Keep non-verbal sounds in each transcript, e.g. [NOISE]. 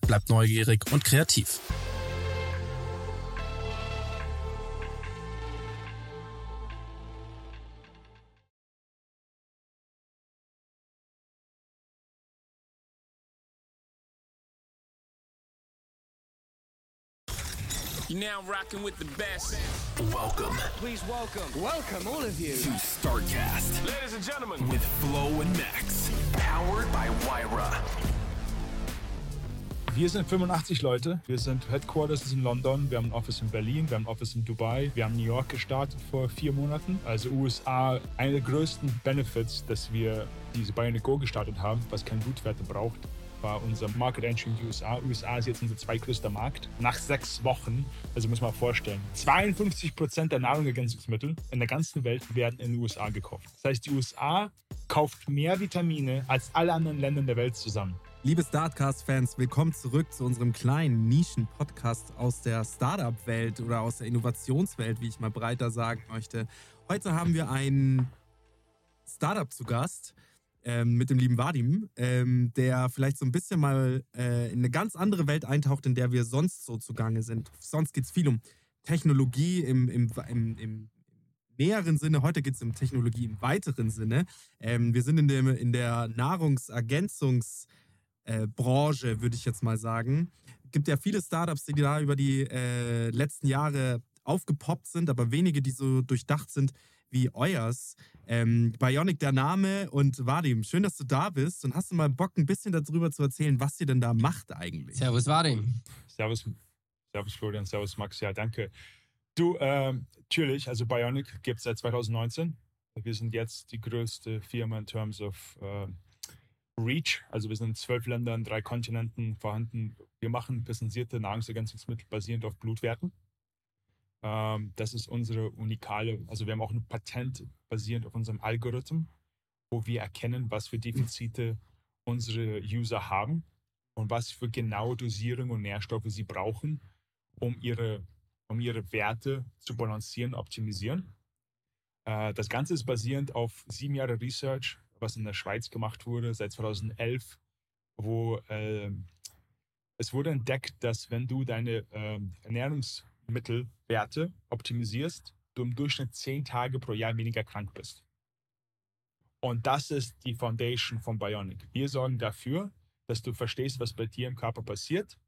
Bleib neugierig und kreativ. You're now rocking with the best. Welcome Please welcome. Welcome, all of you. to StarCast Ladies and gentlemen. with Flo and Max. Powered by Wyra. Wir sind 85 Leute. Wir sind Headquarters in London. Wir haben ein Office in Berlin. Wir haben ein Office in Dubai. Wir haben New York gestartet vor vier Monaten. Also USA. Einer der größten Benefits, dass wir diese Bionic Go gestartet haben, was kein Bootwerte braucht, war unser Market Entry in die USA. USA ist jetzt unser zweitgrößter Markt. Nach sechs Wochen, also muss man mal vorstellen, 52 Prozent der Nahrungsergänzungsmittel in der ganzen Welt werden in den USA gekauft. Das heißt, die USA kauft mehr Vitamine als alle anderen Länder der Welt zusammen. Liebe Startcast-Fans, willkommen zurück zu unserem kleinen Nischen-Podcast aus der Startup-Welt oder aus der Innovationswelt, wie ich mal breiter sagen möchte. Heute haben wir ein Startup zu Gast ähm, mit dem lieben Vadim, ähm, der vielleicht so ein bisschen mal äh, in eine ganz andere Welt eintaucht, in der wir sonst so zugange sind. Sonst geht es viel um Technologie im, im, im, im näheren Sinne. Heute geht es um Technologie im weiteren Sinne. Ähm, wir sind in, dem, in der Nahrungsergänzungs- äh, Branche, würde ich jetzt mal sagen. Gibt ja viele Startups, die da über die äh, letzten Jahre aufgepoppt sind, aber wenige, die so durchdacht sind wie euers. Ähm, Bionic der Name und Vadim, schön, dass du da bist und hast du mal Bock, ein bisschen darüber zu erzählen, was ihr denn da macht eigentlich? Servus Vadim. Servus, Servus Florian, Servus Max, ja, danke. Du, ähm, natürlich, also Bionic gibt es seit 2019. Wir sind jetzt die größte Firma in terms of äh, Reach. Also wir sind in zwölf Ländern, drei Kontinenten vorhanden. Wir machen personalisierte Nahrungsergänzungsmittel basierend auf Blutwerten. Ähm, das ist unsere unikale, also wir haben auch ein Patent basierend auf unserem Algorithmen, wo wir erkennen, was für Defizite unsere User haben und was für genaue Dosierung und Nährstoffe sie brauchen, um ihre, um ihre Werte zu balancieren, optimisieren. Äh, das Ganze ist basierend auf sieben Jahre Research, was in der Schweiz gemacht wurde seit 2011, wo äh, es wurde entdeckt, dass wenn du deine ähm, Ernährungsmittelwerte optimisierst, du im Durchschnitt zehn Tage pro Jahr weniger krank bist. Und das ist die Foundation von Bionic. Wir sorgen dafür, dass du verstehst, was bei dir im Körper passiert,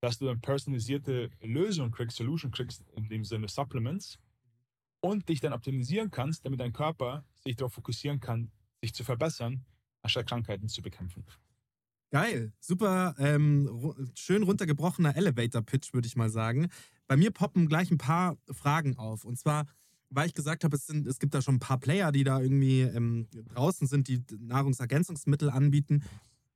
dass du eine personalisierte Lösung kriegst, Solution kriegst, in dem Sinne Supplements, und dich dann optimisieren kannst, damit dein Körper sich darauf fokussieren kann, sich zu verbessern, anstatt Krankheiten zu bekämpfen. Geil, super ähm, schön runtergebrochener Elevator-Pitch, würde ich mal sagen. Bei mir poppen gleich ein paar Fragen auf. Und zwar, weil ich gesagt habe, es, sind, es gibt da schon ein paar Player, die da irgendwie ähm, draußen sind, die Nahrungsergänzungsmittel anbieten.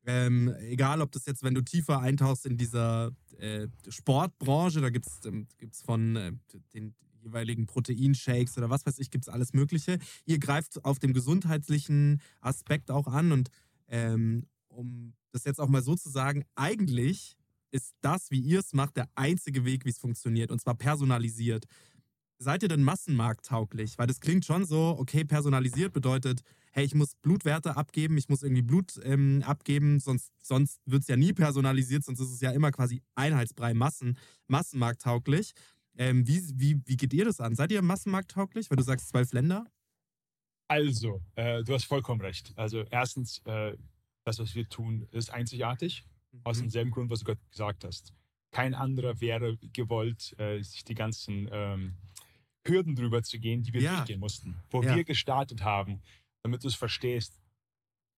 Ähm, egal, ob das jetzt, wenn du tiefer eintauchst in dieser äh, Sportbranche, da gibt es ähm, von äh, den jeweiligen Proteinshakes oder was weiß ich, gibt es alles Mögliche. Ihr greift auf dem gesundheitlichen Aspekt auch an und ähm, um das jetzt auch mal so zu sagen, eigentlich ist das, wie ihr es macht, der einzige Weg, wie es funktioniert und zwar personalisiert. Seid ihr denn massenmarkttauglich? Weil das klingt schon so, okay, personalisiert bedeutet, hey, ich muss Blutwerte abgeben, ich muss irgendwie Blut ähm, abgeben, sonst, sonst wird es ja nie personalisiert, sonst ist es ja immer quasi Einheitsbrei, Massen, massenmarkttauglich. Ähm, wie, wie, wie geht ihr das an? Seid ihr massenmarkttauglich, wenn du sagst zwölf Länder? Also, äh, du hast vollkommen recht. Also erstens, äh, das, was wir tun, ist einzigartig. Aus Mhm. demselben Grund, was du gerade gesagt hast. Kein anderer wäre gewollt, äh, sich die ganzen ähm, Hürden drüber zu gehen, die wir Ja. durchgehen mussten. Wo Ja. wir gestartet haben, damit du es verstehst,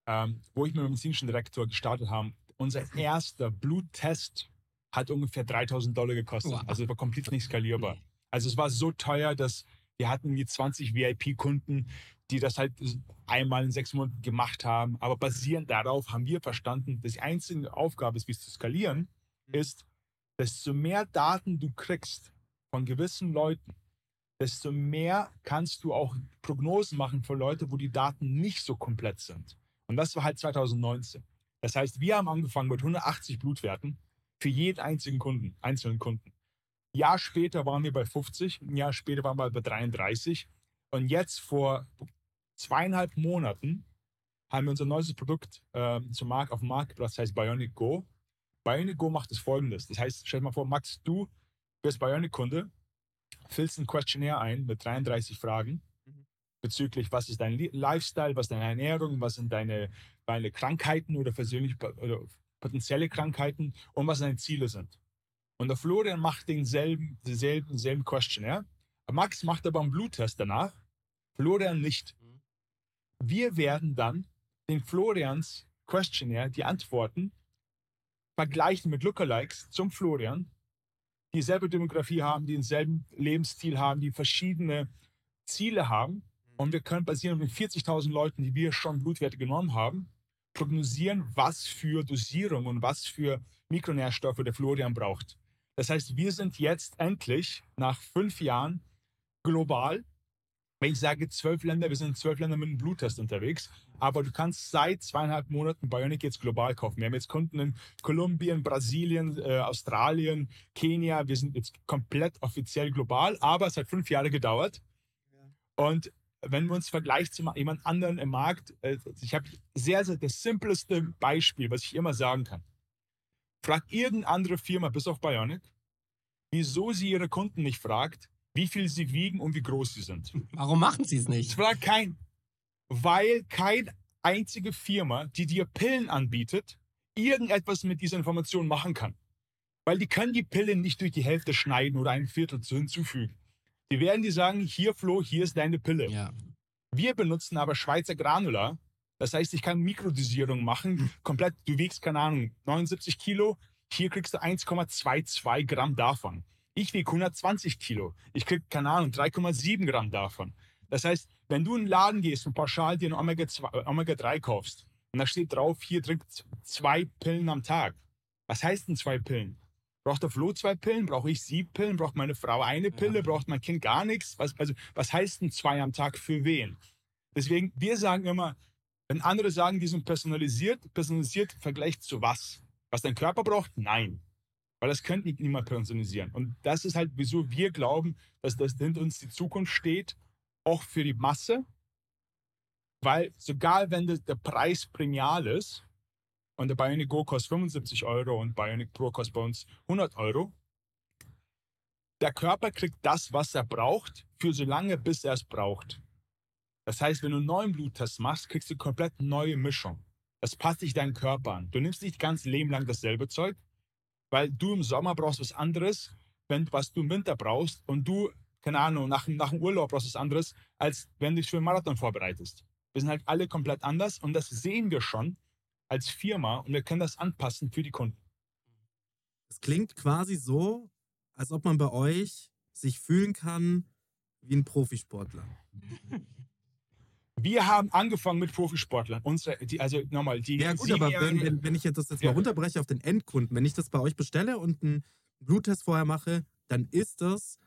ähm, wo ich mit dem medizinischen Direktor gestartet habe, unser erster Bluttest hat ungefähr 3000 Dollar gekostet. Wow. Also war komplett nicht skalierbar. Also es war so teuer, dass wir hatten wie 20 VIP-Kunden, die das halt einmal in sechs Monaten gemacht haben. Aber basierend darauf haben wir verstanden, dass die einzige Aufgabe ist, wie es zu skalieren, ist, desto mehr Daten du kriegst von gewissen Leuten, desto mehr kannst du auch Prognosen machen für Leute, wo die Daten nicht so komplett sind. Und das war halt 2019. Das heißt, wir haben angefangen mit 180 Blutwerten für jeden einzigen Kunden, einzelnen Kunden. Ein Jahr später waren wir bei 50, ein Jahr später waren wir bei 33. Und jetzt vor zweieinhalb Monaten haben wir unser neues Produkt ähm, zum Markt, auf den Markt gebracht, das heißt Bionic Go. Bionic Go macht es folgendes. Das heißt, stell dir mal vor, Max, du bist Bionic-Kunde, füllst ein Questionnaire ein mit 33 Fragen bezüglich, was ist dein Li- Lifestyle, was ist deine Ernährung, was sind deine, deine Krankheiten oder, persönlich, oder potenzielle Krankheiten und was deine Ziele sind. Und der Florian macht denselben, denselben, denselben Questionnaire. Max macht aber einen Bluttest danach, Florian nicht. Wir werden dann den Florians Questionnaire, die Antworten, vergleichen mit Lookalikes zum Florian, die dieselbe Demografie haben, die denselben Lebensstil haben, die verschiedene Ziele haben. Und wir können basierend auf den 40.000 Leuten, die wir schon Blutwerte genommen haben, prognosieren, was für Dosierung und was für Mikronährstoffe der Florian braucht. Das heißt, wir sind jetzt endlich nach fünf Jahren global. Wenn ich sage zwölf Länder, wir sind in zwölf Ländern mit einem Bluttest unterwegs. Aber du kannst seit zweieinhalb Monaten Bionic jetzt global kaufen. Wir haben jetzt Kunden in Kolumbien, Brasilien, äh, Australien, Kenia. Wir sind jetzt komplett offiziell global, aber es hat fünf Jahre gedauert. Und wenn man uns vergleicht zu jemand anderen im Markt, äh, ich habe sehr, sehr das simpleste Beispiel, was ich immer sagen kann. Frag irgendeine andere Firma, bis auf Bionic, wieso sie ihre Kunden nicht fragt, wie viel sie wiegen und wie groß sie sind. Warum machen sie es Ich nicht? frage kein, weil keine einzige Firma, die dir Pillen anbietet, irgendetwas mit dieser Information machen kann. Weil die können die Pille nicht durch die Hälfte schneiden oder ein Viertel zu hinzufügen. Die werden dir sagen, hier Flo, hier ist deine Pille. Ja. Wir benutzen aber Schweizer Granula. Das heißt, ich kann Mikrodosierung machen. Komplett, du wiegst, keine Ahnung, 79 Kilo. Hier kriegst du 1,22 Gramm davon. Ich wiege 120 Kilo. Ich krieg, keine Ahnung, 3,7 Gramm davon. Das heißt, wenn du in den Laden gehst und pauschal dir ein Omega-2 äh, Omega-3 kaufst und da steht drauf, hier trinkt zwei Pillen am Tag. Was heißt denn zwei Pillen? Braucht der Flo zwei Pillen? Brauche ich sieben Pillen? Braucht meine Frau eine Pille? Braucht mein Kind gar nichts? Was, also, was heißt denn zwei am Tag für wen? Deswegen, wir sagen immer, wenn andere sagen, die sind personalisiert, personalisiert im Vergleich zu was? Was dein Körper braucht? Nein. Weil das könnte niemand personalisieren. Und das ist halt, wieso wir glauben, dass das hinter uns die Zukunft steht. auch für die Masse, weil sogar wenn der, der Preis premial ist und der Bionic Go kostet 75 Euro und Bionic Pro kostet bei uns 100 Euro, der Körper kriegt das, was er braucht, für so lange, bis er es braucht. Das heißt, wenn du einen neuen Bluttest machst, kriegst du komplett neue Mischung. Das passt sich deinen Körper an. Du nimmst nicht ganz Leben lang dasselbe Zeug, weil du im Sommer brauchst was anderes, wenn, was du im Winter brauchst und du, keine Ahnung, nach, nach dem Urlaub brauchst was anderes, als wenn du dich für einen Marathon vorbereitest. Wir sind halt alle komplett anders und das sehen wir schon als Firma und wir können das anpassen für die Kunden. Es klingt quasi so, als ob man bei euch sich fühlen kann wie ein Profisportler. Wir haben angefangen mit Profisportlern. Unsere, die, also nochmal, die Ja gut, aber wenn, wenn, wenn ich das jetzt Ja. mal runterbreche auf den Endkunden, wenn ich das bei euch bestelle und einen Bluttest vorher mache, dann ist das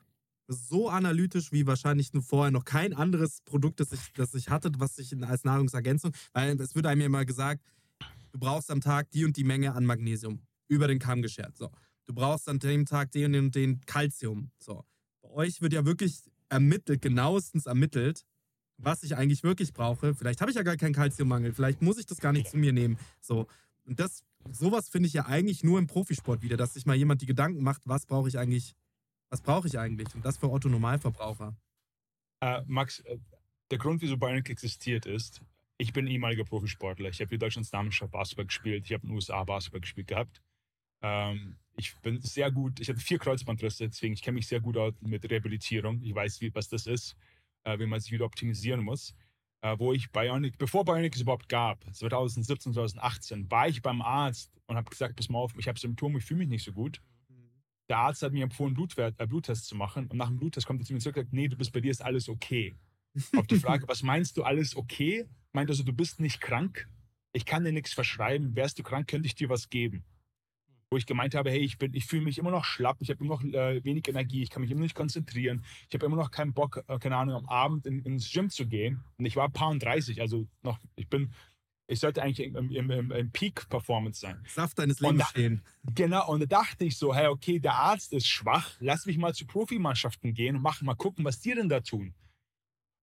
so analytisch wie wahrscheinlich nur vorher noch kein anderes Produkt, das ich, das ich hatte, was ich als Nahrungsergänzung, weil es wird einem ja immer gesagt, du brauchst am Tag die und die Menge an Magnesium über den Kamm geschert. So. Du brauchst an dem Tag den und den, und den Calcium. So. Bei euch wird ja wirklich ermittelt, genauestens ermittelt, was ich eigentlich wirklich brauche. Vielleicht habe ich ja gar keinen Kalziummangel, vielleicht muss ich das gar nicht zu mir nehmen. So. Und das, sowas finde ich ja eigentlich nur im Profisport wieder, dass sich mal jemand die Gedanken macht, was brauche ich eigentlich, was brauche ich eigentlich? Und das für Otto Normalverbraucher. Äh, Max, äh, der Grund, wieso Bionic existiert, ist, ich bin ehemaliger Profisportler. Ich habe für Deutschlands Damenmannschaft Basketball gespielt. Ich habe in den USA Basketball gespielt gehabt. Ähm, ich bin sehr gut, ich hatte vier Kreuzbandrisse, deswegen ich kenne mich sehr gut aus mit Rehabilitierung. Ich weiß, wie, was das ist, äh, wie man sich wieder optimisieren muss. Äh, wo ich Bionic, bevor Bionic es überhaupt gab, 2017, 2018, war ich beim Arzt und habe gesagt, pass mal auf, ich habe Symptome, ich fühle mich nicht so gut. Der Arzt hat mir empfohlen, Blutwert, äh, Bluttest zu machen. Und nach dem Bluttest kommt er zu mir zurück und sagt, nee, du bist bei dir ist alles okay. Auf die Frage, was meinst du, alles okay? Meint also, du bist nicht krank. Ich kann dir nichts verschreiben. Wärst du krank, könnte ich dir was geben. Wo ich gemeint habe, hey, ich, bin, ich fühle mich immer noch schlapp, ich habe immer noch äh, wenig Energie, ich kann mich immer nicht konzentrieren, ich habe immer noch keinen Bock, äh, keine Ahnung, am Abend in, ins Gym zu gehen. Und ich war paar und 30, also noch, ich bin, ich sollte eigentlich im, im, im, im Peak-Performance sein. Saft deines Und Lebens da- stehen. Genau, und da dachte ich so, hey, okay, der Arzt ist schwach, lass mich mal zu Profimannschaften gehen und mach mal gucken, was die denn da tun.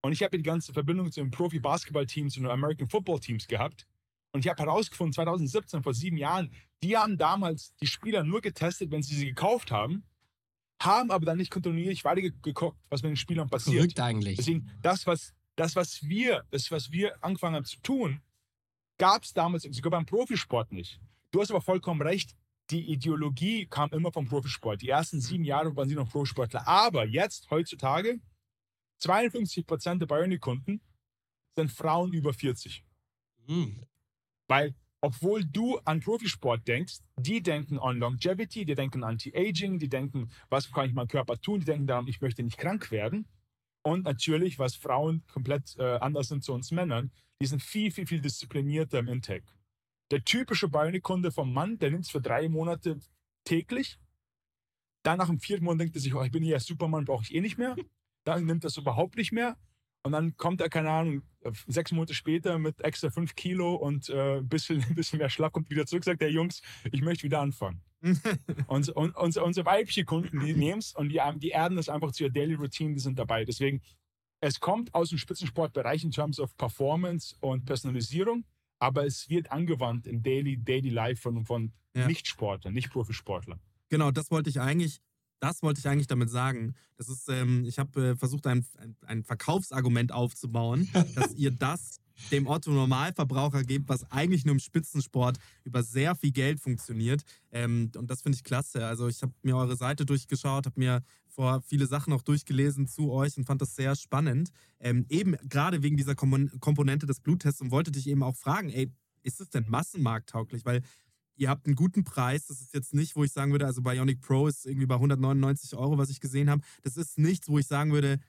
Und ich habe die ganze Verbindung zu den Profi-Basketball-Teams und den American Football-Teams gehabt. Und ich habe herausgefunden, 2017, vor sieben Jahren, die haben damals die Spieler nur getestet, wenn sie sie gekauft haben, haben aber dann nicht kontinuierlich weiter ge- geguckt, was mit den Spielern passiert. Verrückt eigentlich. Deswegen, das, was, das, was wir, das, was wir angefangen haben zu tun, gab es damals sogar beim Profisport nicht. Du hast aber vollkommen recht. Die Ideologie kam immer vom Profisport. Die ersten sieben Jahre waren sie noch Profisportler. Aber jetzt, heutzutage, 52 Prozent der Bionic-Kunden sind Frauen über 40. Hm. Weil, obwohl du an Profisport denkst, die denken an Longevity, die denken an Anti-Aging, die denken, was kann ich meinem Körper tun, die denken daran, ich möchte nicht krank werden. Und natürlich, was Frauen komplett äh, anders sind zu uns Männern, die sind viel, viel, viel disziplinierter im Intake. Der typische Bionic-Kunde vom Mann, der nimmt es für drei Monate täglich. Dann nach dem vierten Monat denkt er sich, oh, ich bin hier Superman, brauche ich eh nicht mehr. Dann nimmt er es überhaupt nicht mehr. Und dann kommt er, keine Ahnung, sechs Monate später mit extra fünf Kilo und äh, ein bisschen, ein [LAUGHS] bisschen mehr Schlapp, kommt wieder zurück, sagt der Jungs, ich möchte wieder anfangen. [LAUGHS] und, und, unsere, unsere weibliche Kunden, die nehmen es und die, die erden das einfach zu ihrer Daily Routine, die sind dabei. Deswegen, es kommt aus dem Spitzensportbereich in terms of Performance und Personalisierung, aber es wird angewandt im Daily, Daily Life von, von Ja. Nicht-Sportlern, nicht Profisportlern. Genau, das wollte ich eigentlich, das wollte ich eigentlich damit sagen. Das ist, ähm, ich habe äh, versucht, ein, ein, ein Verkaufsargument aufzubauen, dass ihr das dem Otto Normalverbraucher gebt, was eigentlich nur im Spitzensport über sehr viel Geld funktioniert. Ähm, und das finde ich klasse. Also ich habe mir eure Seite durchgeschaut, habe mir vor viele Sachen auch durchgelesen zu euch und fand das sehr spannend. Ähm, eben gerade wegen dieser Komponente des Bluttests und wollte dich eben auch fragen, ey, ist es denn massenmarkttauglich? Weil ihr habt einen guten Preis. Das ist jetzt nicht, wo ich sagen würde, also Bionic Pro ist irgendwie bei 199 Euro, was ich gesehen habe. Das ist nichts, wo ich sagen würde,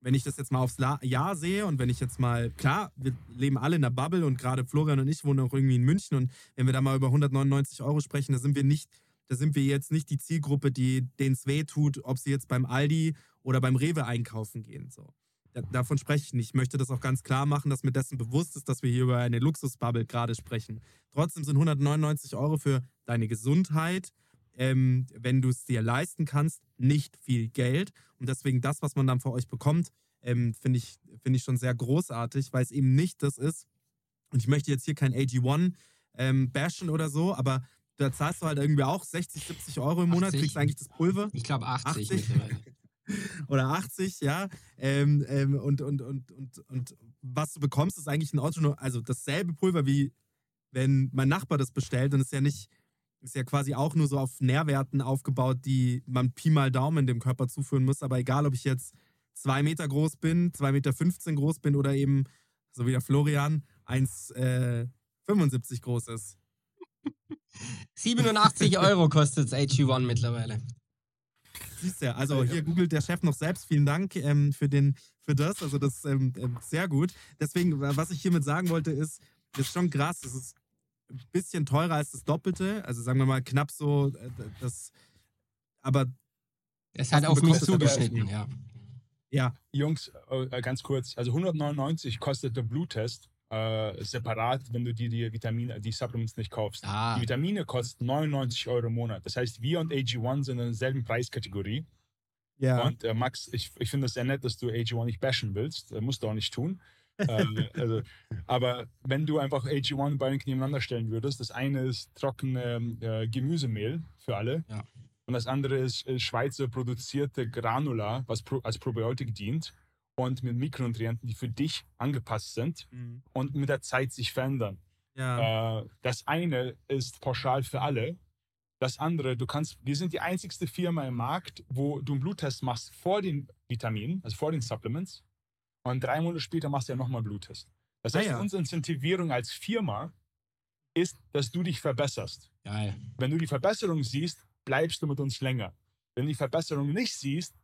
wenn ich das jetzt mal aufs Jahr sehe und wenn ich jetzt mal, klar, wir leben alle in der Bubble und gerade Florian und ich wohnen auch irgendwie in München und wenn wir da mal über 199 Euro sprechen, da sind wir nicht, da sind wir jetzt nicht die Zielgruppe, die denen es weh tut, ob sie jetzt beim Aldi oder beim Rewe einkaufen gehen. So. Da, davon spreche ich nicht. Ich möchte das auch ganz klar machen, dass mir dessen bewusst ist, dass wir hier über eine Luxusbubble gerade sprechen. Trotzdem sind 199 Euro für deine Gesundheit, ähm, wenn du es dir leisten kannst, nicht viel Geld. Und deswegen das, was man dann für euch bekommt, ähm, finde ich, find ich schon sehr großartig, weil es eben nicht das ist. Und ich möchte jetzt hier kein AG1 ähm, bashen oder so, aber da zahlst du halt irgendwie auch 60, 70 Euro im Monat, 80. kriegst eigentlich das Pulver. Ich glaube 80, 80. mittlerweile. [LAUGHS] oder 80, ja. Ähm, ähm, und, und, und, und, und was du bekommst, ist eigentlich ein Auto, also dasselbe Pulver wie wenn mein Nachbar das bestellt und ist ja nicht, ist ja quasi auch nur so auf Nährwerten aufgebaut, die man Pi mal Daumen dem Körper zuführen muss. Aber egal, ob ich jetzt zwei Meter groß bin, zwei Meter 15 groß bin oder eben, so wie der Florian, 1,75 groß ist. [LAUGHS] 87 Euro kostet AG1 mittlerweile. Siehst du, also hier googelt der Chef noch selbst. Vielen Dank ähm, für, den, für das. Also das ist ähm, ähm, sehr gut. Deswegen, was ich hiermit sagen wollte, ist, das ist schon krass. Es ist ein bisschen teurer als das Doppelte. Also sagen wir mal knapp so äh, das, aber Es du auf mich zugeschnitten, ja. ja, Jungs, äh, ganz kurz, also 199 kostet der Bluttest äh, separat, wenn du dir die Vitamine, die Supplements nicht kaufst. Ah. Die Vitamine kosten 99 Euro im Monat. Das heißt, wir und AG1 sind in derselben Preiskategorie. ja. Und äh, Max, ich, ich finde es sehr nett, dass du AG1 nicht bashen willst. Äh, musst du auch nicht tun. [LAUGHS] äh, also, aber wenn du einfach AG1 und Bionic nebeneinander stellen würdest, das eine ist trockene Gemüsemehl für alle. Ja. Und das andere ist Schweizer produzierte Granula, was pro, als Probiotik dient und mit Mikronutrienten, die für dich angepasst sind Mhm. und mit der Zeit sich verändern. ja. Äh, das eine ist pauschal für alle. Das andere, du kannst, wir sind die einzigste Firma im Markt, wo du einen Bluttest machst vor den Vitaminen, also vor den Supplements. Und drei Monate später machst du ja nochmal einen Bluttest. Das Ah heißt, ja. unsere Incentivierung als Firma ist, dass du dich verbesserst. Geil. Wenn du die Verbesserung siehst, bleibst du mit uns länger. Wenn du die Verbesserung nicht siehst,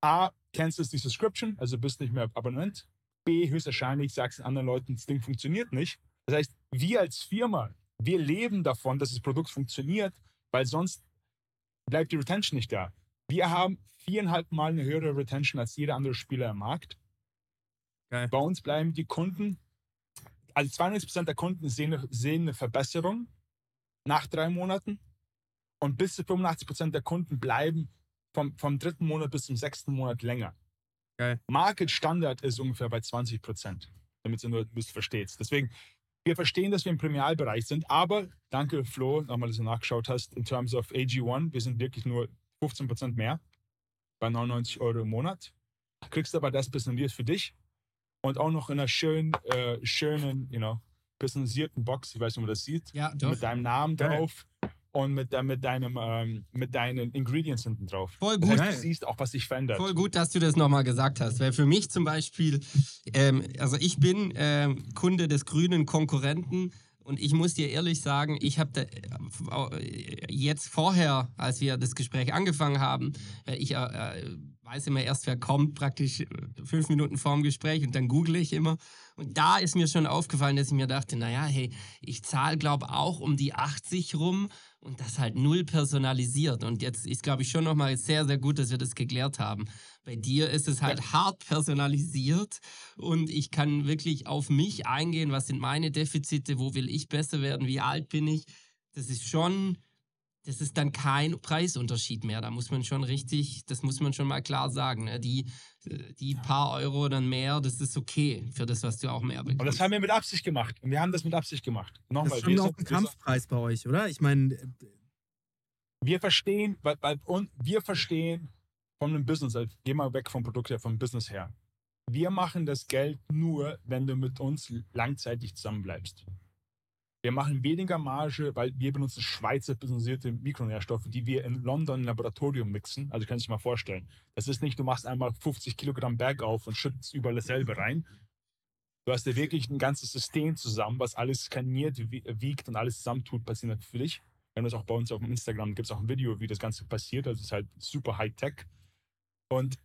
A, cancelst die Subscription, also bist nicht mehr Abonnent. B, höchstwahrscheinlich sagst du anderen Leuten, das Ding funktioniert nicht. Das heißt, wir als Firma, wir leben davon, dass das Produkt funktioniert, weil sonst bleibt die Retention nicht da. Wir haben viereinhalb Mal eine höhere Retention als jeder andere Spieler im Markt. Geil. Bei uns bleiben die Kunden, also 92% der Kunden sehen sehen eine Verbesserung nach drei Monaten und bis zu 85% der Kunden bleiben vom, vom dritten Monat bis zum sechsten Monat länger. Geil. Market Standard ist ungefähr bei 20%, damit du bisschen verstehst. Deswegen, wir verstehen, dass wir im Premialbereich sind, aber danke Flo, nochmal, dass du nachgeschaut hast, in terms of AG1, wir sind wirklich nur 15% mehr bei 99 Euro im Monat. Kriegst aber das personalisiert für dich und auch noch in einer schönen, äh, schönen, you know, personalisierten Box, ich weiß nicht, ob man das sieht, Ja, mit deinem Namen Geil. drauf und mit, mit, deinem, ähm, mit deinen Ingredients hinten drauf. Voll Das gut. heißt, du siehst auch, was sich verändert. Voll gut, dass du das nochmal gesagt hast, weil für mich zum Beispiel, ähm, also ich bin ähm, Kunde des grünen Konkurrenten und ich muss dir ehrlich sagen, ich habe äh, jetzt vorher, als wir das Gespräch angefangen haben, äh, ich äh, äh, weiß immer erst, wer kommt, praktisch fünf Minuten vorm Gespräch und dann google ich immer. Und da ist mir schon aufgefallen, dass ich mir dachte, naja, hey, ich zahle, glaube auch um die 80 rum und das halt null personalisiert. Und jetzt ist, glaube ich, schon nochmal sehr, sehr gut, dass wir das geklärt haben. Bei dir ist es halt hart personalisiert und ich kann wirklich auf mich eingehen, was sind meine Defizite, wo will ich besser werden, wie alt bin ich. Das ist schon, das ist dann kein Preisunterschied mehr. Da muss man schon richtig, das muss man schon mal klar sagen. Ne? Die, die paar Euro dann mehr, das ist okay für das, was du auch mehr bekommst. Und das haben wir mit Absicht gemacht. Und wir haben das mit Absicht gemacht. Das Nochmal, ist schon wir, auch ein Kampfpreis bei euch, oder? Ich meine, äh, wir verstehen, weil, weil, und wir verstehen von einem Business, also geh mal weg vom Produkt her, vom Business her. Wir machen das Geld nur, wenn du mit uns langzeitig zusammenbleibst. Wir machen weniger Marge, weil wir benutzen Schweizer businessierte Mikronährstoffe, die wir in London im Laboratorium mixen. Also kannst du dir mal vorstellen. Das ist nicht, du machst einmal 50 Kilogramm bergauf und schüttest überall dasselbe rein. Du hast ja wirklich ein ganzes System zusammen, was alles skaniert, wie- wiegt und alles zusammentut, passiert dich. Wir haben das auch bei uns auf Instagram, gibt es auch ein Video, wie das Ganze passiert. Also es ist halt super High-Tech. Und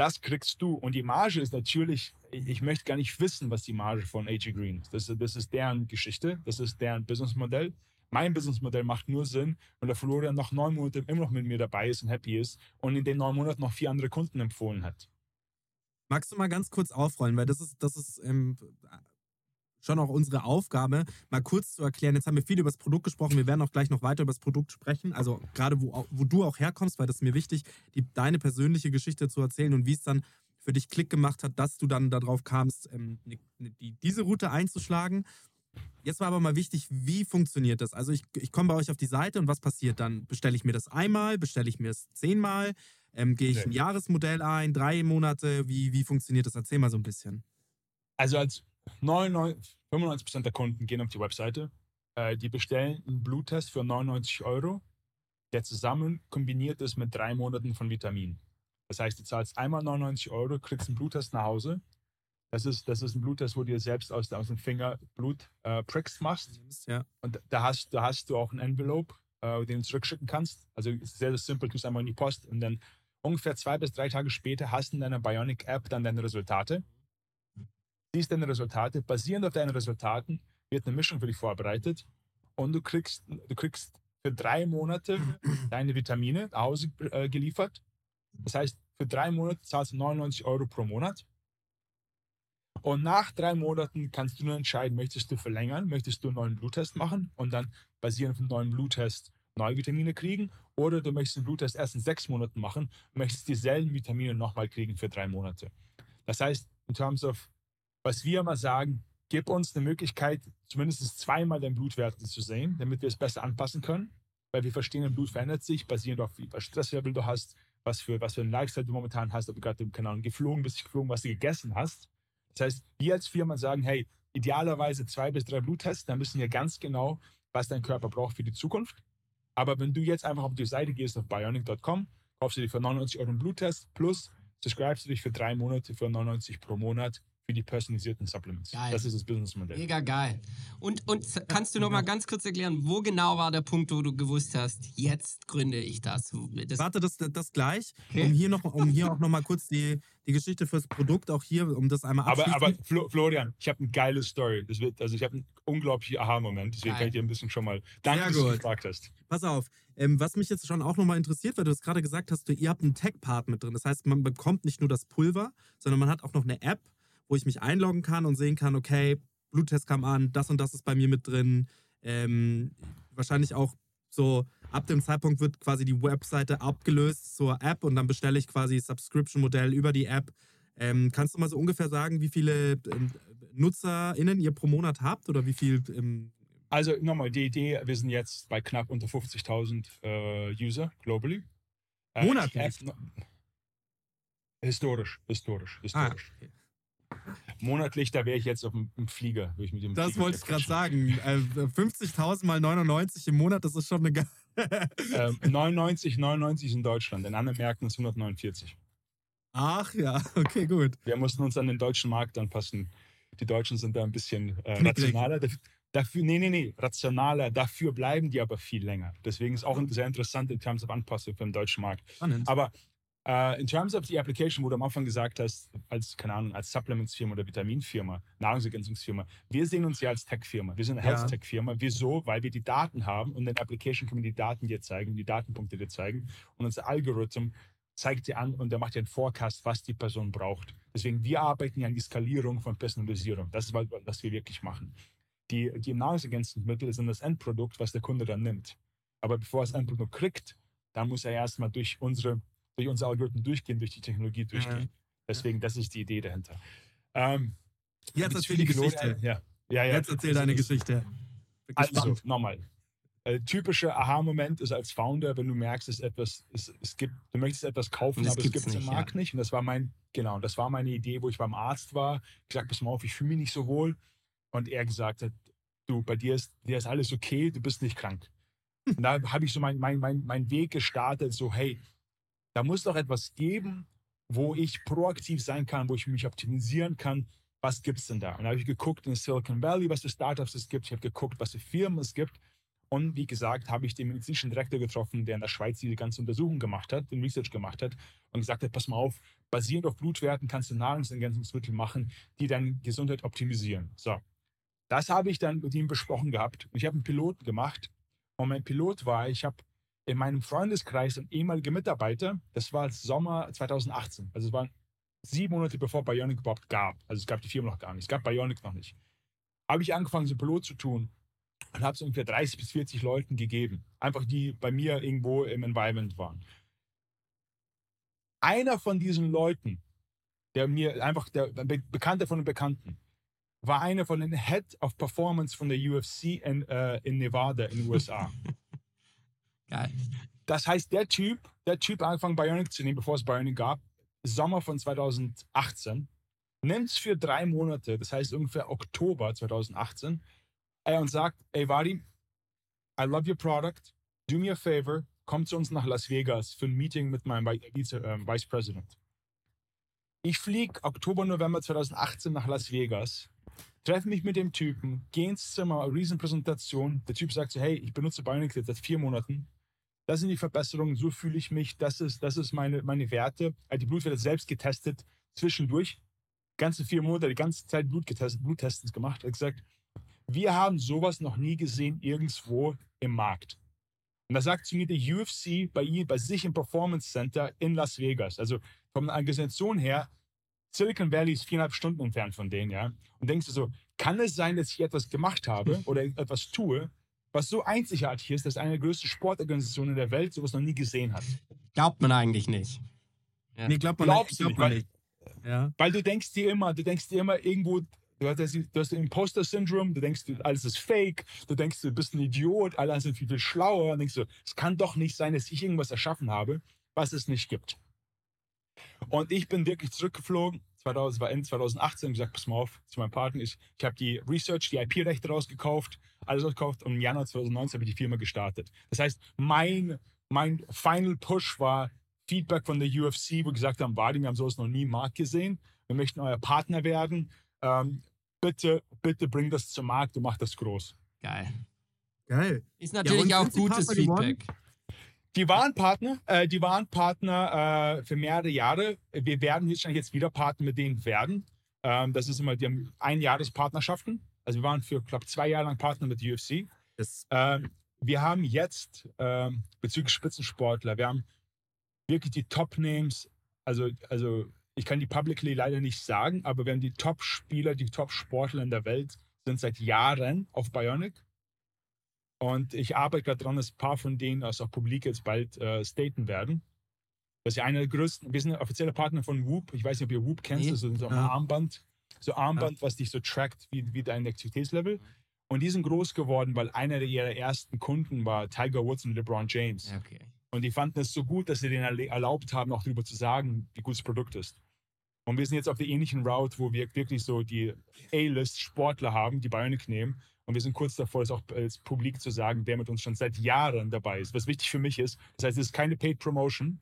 das kriegst du. Und die Marge ist natürlich, ich möchte gar nicht wissen, was die Marge von AG Green ist. Das, das ist deren Geschichte, das ist deren Businessmodell. Mein Businessmodell macht nur Sinn, wenn der Florian noch neun Monate immer noch mit mir dabei ist und happy ist und in den neun Monaten noch vier andere Kunden empfohlen hat. magst du mal ganz kurz aufrollen, weil das ist, das ist ähm, schon auch unsere Aufgabe, mal kurz zu erklären. Jetzt haben wir viel über das Produkt gesprochen, wir werden auch gleich noch weiter über das Produkt sprechen. Also gerade wo, wo du auch herkommst, weil das ist mir wichtig, die, deine persönliche Geschichte zu erzählen und wie es dann für dich Klick gemacht hat, dass du dann darauf kamst, ähm, ne, ne, die, diese Route einzuschlagen. Jetzt war aber mal wichtig, wie funktioniert das? Also ich, ich komme bei euch auf die Seite und was passiert dann? Bestelle ich mir das einmal, bestelle ich mir es zehnmal, ähm, gehe ich Nee. ein Jahresmodell ein, drei Monate, wie, wie funktioniert das? Erzähl mal so ein bisschen. Also als 99, 95% der Kunden gehen auf die Webseite, äh, die bestellen einen Bluttest für 99 Euro, der zusammen kombiniert ist mit drei Monaten von Vitaminen. Das heißt, du zahlst einmal 99 Euro, kriegst einen Bluttest nach Hause. Das ist, das ist ein Bluttest, wo du dir selbst aus, aus dem Finger Blut äh, Pricks machst. Ja. Und da hast, da hast du auch ein Envelope, äh, den du zurückschicken kannst. Also sehr, sehr simpel, du tust einfach in die Post und dann ungefähr zwei bis drei Tage später hast du in deiner Bionic-App dann deine Resultate. Siehst deine Resultate, basierend auf deinen Resultaten wird eine Mischung für dich vorbereitet und du kriegst, du kriegst für drei Monate [CLEARS THROAT] deine Vitamine nach Hause äh, geliefert. Das heißt, für drei Monate zahlst du 99 Euro pro Monat. Und nach drei Monaten kannst du nur entscheiden, möchtest du verlängern, möchtest du einen neuen Bluttest machen und dann basierend auf dem neuen Bluttest neue Vitamine kriegen oder du möchtest den Bluttest erst in sechs Monaten machen und möchtest dieselben Vitamine nochmal kriegen für drei Monate. Das heißt, in terms of, was wir immer sagen, gib uns eine Möglichkeit, zumindest zweimal den Blutwert zu sehen, damit wir es besser anpassen können, weil wir verstehen, dein Blut verändert sich, basierend auf wie was Stresslevel du hast, was für, was für einen Lifestyle du momentan hast, ob du gerade, keine Ahnung, geflogen bist, geflogen, was du gegessen hast. Das heißt, wir als Firma sagen, hey, idealerweise zwei bis drei Bluttests, dann wissen wir ganz genau, was dein Körper braucht für die Zukunft. Aber wenn du jetzt einfach auf die Seite gehst, auf bionic.com, kaufst du dir für 99 Euro einen Bluttest plus subscribest du dich für drei Monate für 99 pro Monat für die personalisierten Supplements. Geil. Das ist das Businessmodell. Mega geil. Und, und kannst du noch mal ganz kurz erklären, wo genau war der Punkt, wo du gewusst hast, jetzt gründe ich das? das Warte, das, das gleich, Okay. um hier, noch, um hier auch noch mal kurz die, die Geschichte fürs Produkt auch hier, um das einmal Aber, abschließend. aber Flo, Florian, ich habe eine geile Story. Das wird, also ich habe einen unglaublichen Aha-Moment. Deswegen Geil. kann ich dir ein bisschen schon mal. Danke, dass du gefragt hast. Pass auf, ähm, was mich jetzt schon auch nochmal interessiert, weil du es gerade gesagt hast, du, ihr habt einen Tech-Part mit drin. Das heißt, man bekommt nicht nur das Pulver, sondern man hat auch noch eine App, wo ich mich einloggen kann und sehen kann, okay, Bluttest kam an, das und das ist bei mir mit drin. Ähm, wahrscheinlich auch so, ab dem Zeitpunkt wird quasi die Webseite abgelöst zur App und dann bestelle ich quasi Subscription-Modell über die App. Ähm, kannst du mal so ungefähr sagen, wie viele ähm, NutzerInnen ihr pro Monat habt oder wie viel ähm, Also nochmal, die Idee, wir sind jetzt bei knapp unter 50.000 äh, User globally. Äh, Monatlich? App- no- historisch, historisch, Ah, historisch. Monatlich, da wäre ich jetzt auf dem im Flieger. würde ich mit dem Das Flieger wollte ich gerade sagen. Äh, 50.000 mal 99 im Monat, das ist schon eine. [LAUGHS] Ähm, 99, 99 ist in Deutschland, in anderen Märkten ist 149. Ach ja, okay, gut. Wir mussten uns an den deutschen Markt anpassen. Die Deutschen sind da ein bisschen äh, rationaler. Daf- Dafür, nee, nee, nee, rationaler. Dafür bleiben die aber viel länger. Deswegen ist auch sehr interessant in terms of Anpassung für den deutschen Markt. Spannend. Aber äh, in terms of die Application, wo du am Anfang gesagt hast, als, keine Ahnung, als Supplements-Firma oder Vitaminfirma, Nahrungsergänzungsfirma, wir sehen uns ja als Tech-Firma. Wir sind eine Ja. Health-Tech-Firma. Wieso? Weil wir die Daten haben und in der Application können wir die Daten dir zeigen, die Datenpunkte dir zeigen. Und unser Algorithm zeigt dir an und der macht dir einen Forecast, was die Person braucht. Deswegen, wir arbeiten ja an die Skalierung von Personalisierung. Das ist, was was wir wirklich machen. Die, die Nahrungsergänzungsmittel sind das Endprodukt, was der Kunde dann nimmt. Aber bevor er das Endprodukt kriegt, dann muss er erstmal durch unsere, durch unsere Algorithmen durchgehen, durch die Technologie durchgehen. Deswegen, das ist die Idee dahinter. Ähm, Jetzt erzähl die Geschichte. Ja. Ja, ja. Jetzt erzähl deine Geschichte. Also, nochmal. Äh, typischer Aha-Moment ist als Founder, wenn du merkst, es, etwas, es, es gibt, du möchtest etwas kaufen, aber es gibt es im Markt nicht. Und das war mein, genau, das war meine Idee, wo ich beim Arzt war, gesagt, pass mal auf, ich fühle mich nicht so wohl. Und er gesagt hat, du, bei dir ist, dir ist alles okay, du bist nicht krank. Und da habe ich so meinen mein, mein, mein Weg gestartet, so, hey, da muss doch etwas geben, wo ich proaktiv sein kann, wo ich mich optimisieren kann. Was gibt es denn da? Und da habe ich geguckt in Silicon Valley, was für Startups es gibt. Ich habe geguckt, was für Firmen es gibt. Und wie gesagt, habe ich den medizinischen Direktor getroffen, der in der Schweiz diese ganze Untersuchung gemacht hat, den Research gemacht hat und gesagt hat, pass mal auf, basierend auf Blutwerten kannst du Nahrungsergänzungsmittel machen, die deine Gesundheit optimisieren. So, das habe ich dann mit ihm besprochen gehabt. Und ich habe einen Piloten gemacht. Und mein Pilot war, ich habe in meinem Freundeskreis einen ehemaligen Mitarbeiter, das war Sommer 2018, also es waren sieben Monate bevor Bionic überhaupt gab. Also es gab die Firma noch gar nicht, es gab Bionic noch nicht. Habe ich angefangen, so einen Pilot zu tun und habe es ungefähr 30 bis 40 Leuten gegeben. Einfach die bei mir irgendwo im Environment waren. Einer von diesen Leuten der mir einfach der Be Bekannte von einem Bekannten, war einer von den Head of Performance von der UFC in, äh, in Nevada in den USA. [LAUGHS] Geil. Das heißt, der Typ, der Typ angefangen Bionic zu nehmen, bevor es Bionic gab, Sommer von 2018, nimmt es für drei Monate, das heißt ungefähr Oktober 2018, ey, und sagt, ey Wadi, I love your product, do me a favor, komm zu uns nach Las Vegas für ein Meeting mit meinem Vi- Vice, ähm, Vice President. Ich fliege Oktober, November 2018 nach Las Vegas, treffe mich mit dem Typen, gehe ins Zimmer, Riesenpräsentation. Der Typ sagt so, hey, ich benutze Bionic jetzt seit vier Monaten. Das sind die Verbesserungen, so fühle ich mich, das ist, das ist meine, meine Werte. Er hat die Blutwerte selbst getestet, zwischendurch. Ganze vier Monate, die ganze Zeit Blut getestet, Bluttests gemacht. Hat gesagt, wir haben sowas noch nie gesehen irgendwo im Markt. Und da sagt zu mir die UFC bei, ihr, bei sich im Performance Center in Las Vegas. Also von der Organisation her, Silicon Valley ist viereinhalb Stunden entfernt von denen, ja. Und denkst du so, kann es sein, dass ich etwas gemacht habe [LAUGHS] oder etwas tue, was so einzigartig ist, dass eine der größten Sportorganisationen der Welt sowas noch nie gesehen hat? Glaubt man eigentlich nicht. Nee, glaubt man Glaubst nicht. Glaubt nicht, man weil- nicht. Ja. Weil du denkst dir immer, du denkst dir immer irgendwo, du hast das, du hast Imposter-Syndrom, du denkst, alles ist fake, du denkst, du bist ein Idiot, alle sind viel, viel schlauer, und denkst du, es kann doch nicht sein, dass ich irgendwas erschaffen habe, was es nicht gibt. Und ich bin wirklich zurückgeflogen, 2000, es war Ende 2018, und gesagt, pass mal auf, zu meinem Partner, ich, ich habe die Research, die IP-Rechte rausgekauft, alles rausgekauft und im Januar 2019 habe ich die Firma gestartet. Das heißt, mein, mein Final Push war Feedback von der UFC, wo gesagt haben, Wadi, wir haben sowas noch nie im Markt gesehen, wir möchten euer Partner werden, ähm, bitte, bitte bring das zum Markt und mach das groß. Geil. Geil. Ist natürlich und auch gutes Partner geworden? Die waren Partner, äh, die waren Partner äh, für mehrere Jahre. Wir werden wahrscheinlich jetzt wieder Partner mit denen werden. Ähm, das ist immer, die haben Einjahrespartnerschaften. Also wir waren für, glaube zwei Jahre lang Partner mit UFC. Ähm, wir haben jetzt ähm, bezüglich Spitzensportler, wir haben wirklich die Top-Names, also, also ich kann die publicly leider nicht sagen, aber wir haben die Top-Spieler, die Top-Sportler in der Welt sind seit Jahren auf Bionic. Und ich arbeite gerade daran, dass ein paar von denen aus auch publik jetzt bald äh, staten werden. Das ist ja einer der größten, wir sind offizieller Partner von Whoop. Ich weiß nicht, ob ihr Whoop kennt, Nee. das ist so ein Ja. Armband. So Armband, was dich so trackt, wie, wie dein Aktivitätslevel. Und die sind groß geworden, weil einer der ihrer ersten Kunden war Tiger Woods und LeBron James. Ja, Okay. Und die fanden es so gut, dass sie denen erlaubt haben, auch darüber zu sagen, wie gut das Produkt ist. Und wir sind jetzt auf der ähnlichen Route, wo wir wirklich so die A-List-Sportler haben, die Bionic nehmen. Und wir sind kurz davor, es auch als Publik zu sagen, wer mit uns schon seit Jahren dabei ist. Was wichtig für mich ist, das heißt, es ist keine Paid Promotion.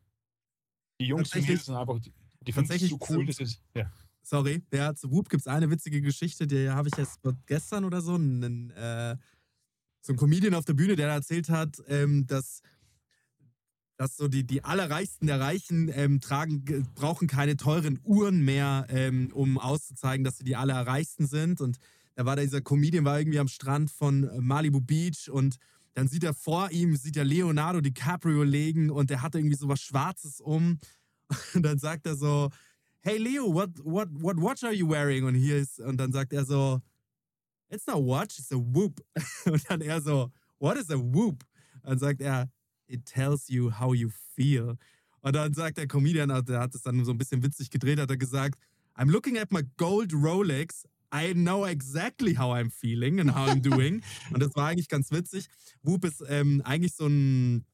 Die Jungs und Tatsächlich- Mädels sind einfach, die, die finden es so cool, das ist, ja. sorry, ja, zu Whoop gibt es eine witzige Geschichte, die habe ich erst gestern oder so, einen, äh, so ein Comedian auf der Bühne, der erzählt hat, ähm, dass, dass so die, die Allerreichsten der Reichen ähm, tragen, ge- brauchen keine teuren Uhren mehr, ähm, um auszuzeigen, dass sie die Allerreichsten sind. Und da war da dieser Comedian, war irgendwie am Strand von Malibu Beach und dann sieht er vor ihm, sieht er Leonardo DiCaprio legen und der hat irgendwie so was Schwarzes um. [LAUGHS] Und dann sagt er so, hey Leo, what, what, what watch are you wearing? Und hier ist, und dann sagt er so, it's not a watch, it's a whoop. [LAUGHS] Und dann er so, what is a whoop? Und dann sagt er, it tells you how you feel. Und dann sagt der Comedian, also der hat es dann so ein bisschen witzig gedreht, hat er gesagt, I'm looking at my gold Rolex. I know exactly how I'm feeling and how I'm doing. [LAUGHS] und das war eigentlich ganz witzig. Whoop ist ähm, eigentlich so ein,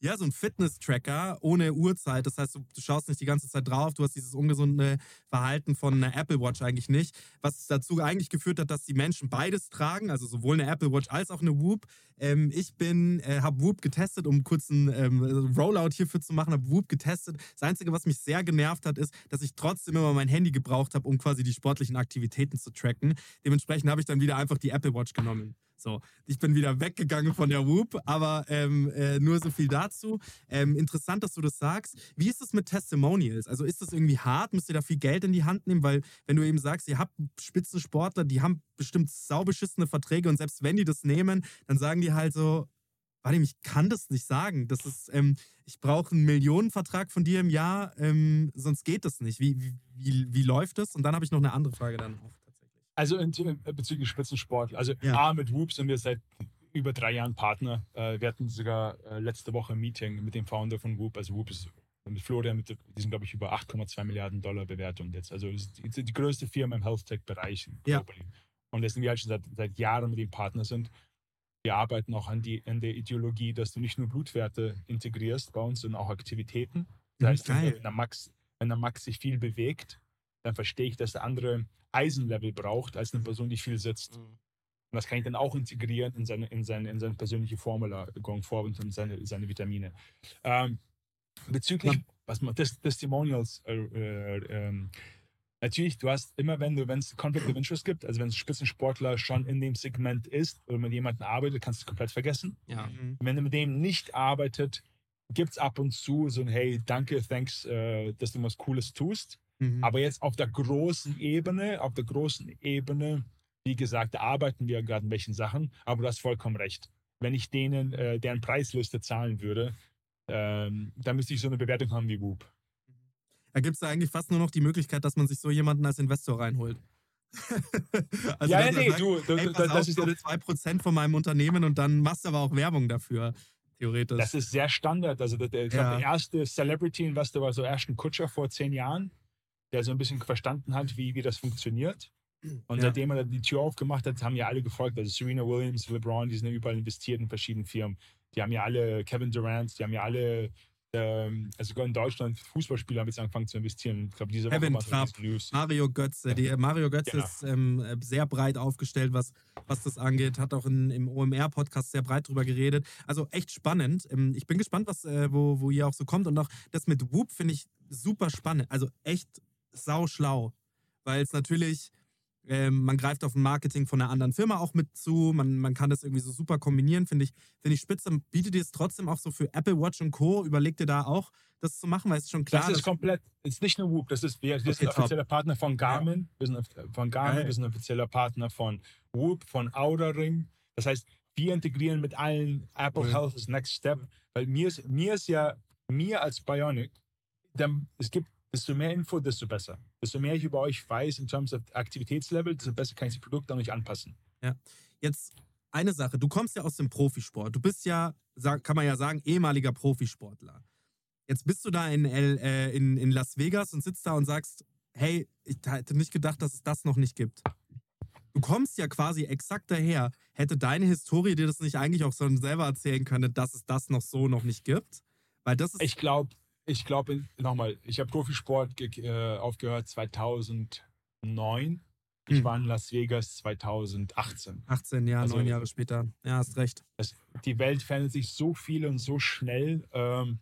ja, so ein Fitness-Tracker ohne Uhrzeit. Das heißt, du, schaust nicht die ganze Zeit drauf, du hast dieses ungesunde Verhalten von einer Apple Watch eigentlich nicht. Was dazu eigentlich geführt hat, dass die Menschen beides tragen, also sowohl eine Apple Watch als auch eine Whoop. Ähm, ich bin, äh, habe Whoop getestet, um kurz einen ähm, Rollout hierfür zu machen, habe Whoop getestet. Das Einzige, was mich sehr genervt hat, ist, dass ich trotzdem immer mein Handy gebraucht habe, um quasi die sportlichen Aktivitäten zu tracken. Dementsprechend habe ich dann wieder einfach die Apple Watch genommen. So, ich bin wieder weggegangen von der Whoop, aber ähm, äh, nur so viel dazu. Ähm, interessant, dass du das sagst. Wie ist es mit Testimonials? Also ist das irgendwie hart? Müsst ihr da viel Geld in die Hand nehmen? Weil wenn du eben sagst, ihr habt Spitzensportler, die haben bestimmt saubeschissene Verträge und selbst wenn die das nehmen, dann sagen die halt so, warte, ich kann das nicht sagen. Das ist, ähm, ich brauche einen Millionenvertrag von dir im Jahr, ähm, sonst geht das nicht. Wie, wie, wie, läuft das? Und dann habe ich noch eine andere Frage dann auch. Also in, in, bezüglich Spitzensport. Also Ja. A, mit Whoop sind wir seit über drei Jahren Partner. Äh, wir hatten sogar äh, letzte Woche ein Meeting mit dem Founder von Whoop. Also Whoop ist mit Florian, mit, die sind, glaube ich, über 8,2 Milliarden Dollar Bewertung jetzt. Also die, die größte Firma im Health-Tech-Bereich Ja. Und deswegen wir halt schon seit, seit Jahren mit dem Partner sind. Wir arbeiten auch an, die, an der Ideologie, dass du nicht nur Blutwerte integrierst bei uns, sondern auch Aktivitäten. Das Mhm, heißt, wenn der, Max, wenn der Max sich viel bewegt, dann verstehe ich, dass der andere Eisenlevel braucht, als eine Person, die viel sitzt. Mhm. Und das kann ich dann auch integrieren in seine, in seine, in seine persönliche Formula going forward und seine, seine Vitamine. Ähm, bezüglich, was man, Tes- Testimonials, äh, äh, ähm, natürlich, du hast immer, wenn du, wenn es Conflict of Interest gibt, also wenn ein Spitzensportler schon in dem Segment ist oder mit jemandem arbeitet, kannst du es komplett vergessen. Ja. Mhm. Wenn er mit dem nicht arbeitet, gibt es ab und zu so ein Hey, danke, thanks, äh, dass du was Cooles tust. Mhm. Aber jetzt auf der großen Ebene, auf der großen Ebene, wie gesagt, da arbeiten wir gerade an welchen Sachen, aber du hast vollkommen recht. Wenn ich denen äh, deren Preisliste zahlen würde, ähm, dann müsste ich so eine Bewertung haben wie Whoop. Da gibt es eigentlich fast nur noch die Möglichkeit, dass man sich so jemanden als Investor reinholt. [LAUGHS] also, ja, nee, sagt, du, du, Ey, das auf, ist ja noch das, 2% von meinem Unternehmen und dann machst du aber auch Werbung dafür, theoretisch. das ist sehr Standard. Also der, Ja. der erste Celebrity-Investor war so Ashton Kutscher vor zehn Jahren, der so ein bisschen verstanden hat, wie, wie das funktioniert. Und Ja. seitdem er die Tür aufgemacht hat, haben ja alle gefolgt. Also Serena Williams, LeBron, die sind ja überall investiert in verschiedenen Firmen. Die haben ja alle Kevin Durant, die haben ja alle, ähm, also sogar in Deutschland, Fußballspieler haben jetzt angefangen zu investieren. Ich glaube, diese Woche Kevin so Trapp. Mario Götze. Die, [LAUGHS] Mario Götze Genau. ist ähm, äh, sehr breit aufgestellt, was, was das angeht. Hat auch in, im OMR-Podcast sehr breit drüber geredet. Also echt spannend. Ähm, ich bin gespannt, was, äh, wo, wo ihr auch so kommt. Und auch das mit Whoop finde ich super spannend. Also echt sau schlau. Weil es natürlich, ähm, man greift auf ein Marketing von einer anderen Firma auch mit zu. Man, man kann das irgendwie so super kombinieren, finde ich, finde ich spitze. Bietet ihr es trotzdem auch so für Apple Watch und Co. Überlegt ihr da auch, das zu machen? Weil es ist schon klar. das ist komplett, ist nicht nur Whoop, das ist, wir, wir Okay, sind top. offizieller Partner von Garmin, wir sind von Garmin, Geil. wir sind offizieller Partner von Whoop, von Outer Ring. Das heißt, wir integrieren mit allen Apple Cool. Health ist Next Step, weil mir ist, mir ist ja, mir als Bionic, es gibt, desto mehr Info, desto besser. Desto mehr ich über euch weiß in terms of Aktivitätslevel, desto besser kann ich das Produkt an euch anpassen. Jetzt eine Sache, du kommst ja aus dem Profisport. Du bist ja, kann man ja sagen, ehemaliger Profisportler. Jetzt bist du da in, L, äh, in, in Las Vegas und sitzt da und sagst, hey, ich hätte nicht gedacht, dass es das noch nicht gibt. Du kommst ja quasi exakt daher. Hätte deine Historie dir das nicht eigentlich auch so selber erzählen können, dass es das noch so noch nicht gibt? Weil das ist Ich glaube, ich glaube, nochmal, ich habe Profisport äh, aufgehört 2009. Ich Hm. war in Las Vegas 2018. 18 Jahre, Also- neun Jahre später. Ja, hast recht. Das, die Welt verändert sich so viel und so schnell, ähm,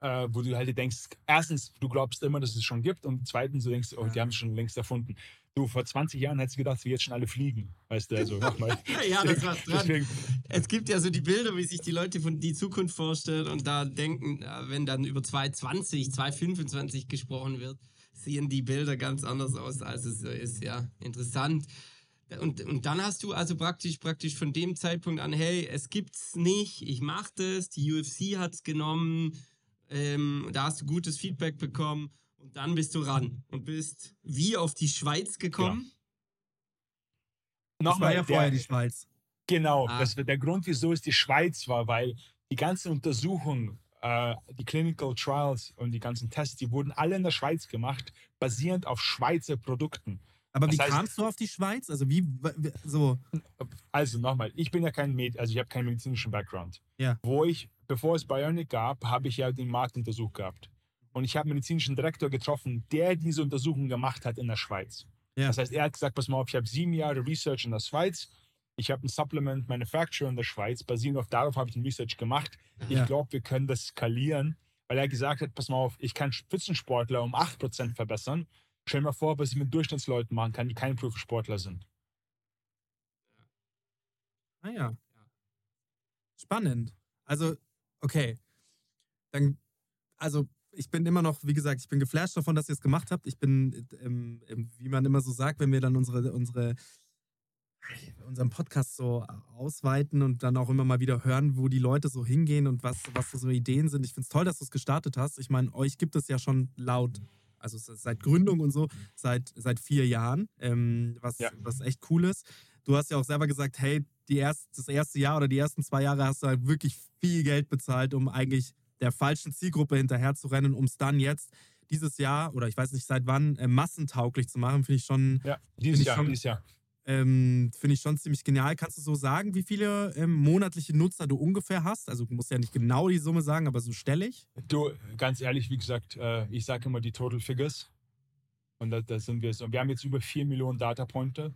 äh, wo du halt denkst, erstens, du glaubst immer, dass es schon gibt und zweitens, du denkst, oh, die haben es schon längst erfunden. Du, vor 20 Jahren hättest du gedacht, wir jetzt schon alle fliegen. Weißt du, also nochmal. [LAUGHS] Ja, das war's dran. Deswegen, Es gibt ja so die Bilder, wie sich die Leute von die Zukunft vorstellen und da denken, äh, wenn dann über 2020, 2025 gesprochen wird, sehen die Bilder ganz anders aus, als es so ist. Ja, interessant. Und, und dann hast du also praktisch, praktisch von dem Zeitpunkt an, hey, es gibt's nicht, ich mach das, die UFC hat's genommen, ähm, da hast du gutes Feedback bekommen und dann bist du ran und bist wie auf die Schweiz gekommen. Das war nochmal, ja vorher der- die Schweiz. Genau, Ah. das, der Grund, wieso es die Schweiz war, weil die ganzen Untersuchungen, äh, die Clinical Trials und die ganzen Tests, die wurden alle in der Schweiz gemacht, basierend auf Schweizer Produkten. Aber Das wie heißt- kamst du auf die Schweiz? Also wie, wie so, Also nochmal, ich bin ja kein Med also ich habe keinen medizinischen Background. Ja. Wo ich, bevor es Bionic gab, habe ich ja den Markt untersucht gehabt. Und ich habe einen medizinischen Direktor getroffen, der diese Untersuchung gemacht hat in der Schweiz. Ja. Das heißt, er hat gesagt, pass mal auf, ich habe sieben Jahre Research in der Schweiz, ich habe ein Supplement Manufacturer in der Schweiz, basierend auf darauf habe ich ein Research gemacht. Ich Ja. glaube, wir können das skalieren, weil er gesagt hat, pass mal auf, ich kann Spitzensportler um 8% verbessern. Stell dir mal vor, was ich mit Durchschnittsleuten machen kann, die keine Profisportler sind. Ah ja. Spannend. Also, okay. Dann, also, ich bin immer noch, wie gesagt, ich bin geflasht davon, dass ihr es gemacht habt. Ich bin, ähm, ähm, wie man immer so sagt, wenn wir dann unsere, unsere, unseren Podcast so ausweiten und dann auch immer mal wieder hören, wo die Leute so hingehen und was, was so Ideen sind. Ich finde es toll, dass du es gestartet hast. Ich meine, euch gibt es ja schon laut, also se- seit Gründung und so, seit, seit vier Jahren, ähm, was, Ja. was echt cool ist. Du hast ja auch selber gesagt, hey, die erst, das erste Jahr oder die ersten zwei Jahre hast du halt wirklich viel Geld bezahlt, um eigentlich der falschen Zielgruppe hinterher zu rennen, um es dann jetzt dieses Jahr oder ich weiß nicht seit wann äh, massentauglich zu machen, finde ich schon Ja, dieses Jahr, schon- dieses Jahr. ähm, finde ich schon ziemlich genial. Kannst du so sagen, wie viele ähm, monatliche Nutzer du ungefähr hast? Also du musst ja nicht genau die Summe sagen, aber so stellig. Du, ganz ehrlich, wie gesagt, äh, ich sage immer die Total Figures. Und da, da sind wir so. Wir haben jetzt über 4 Millionen Data Pointer,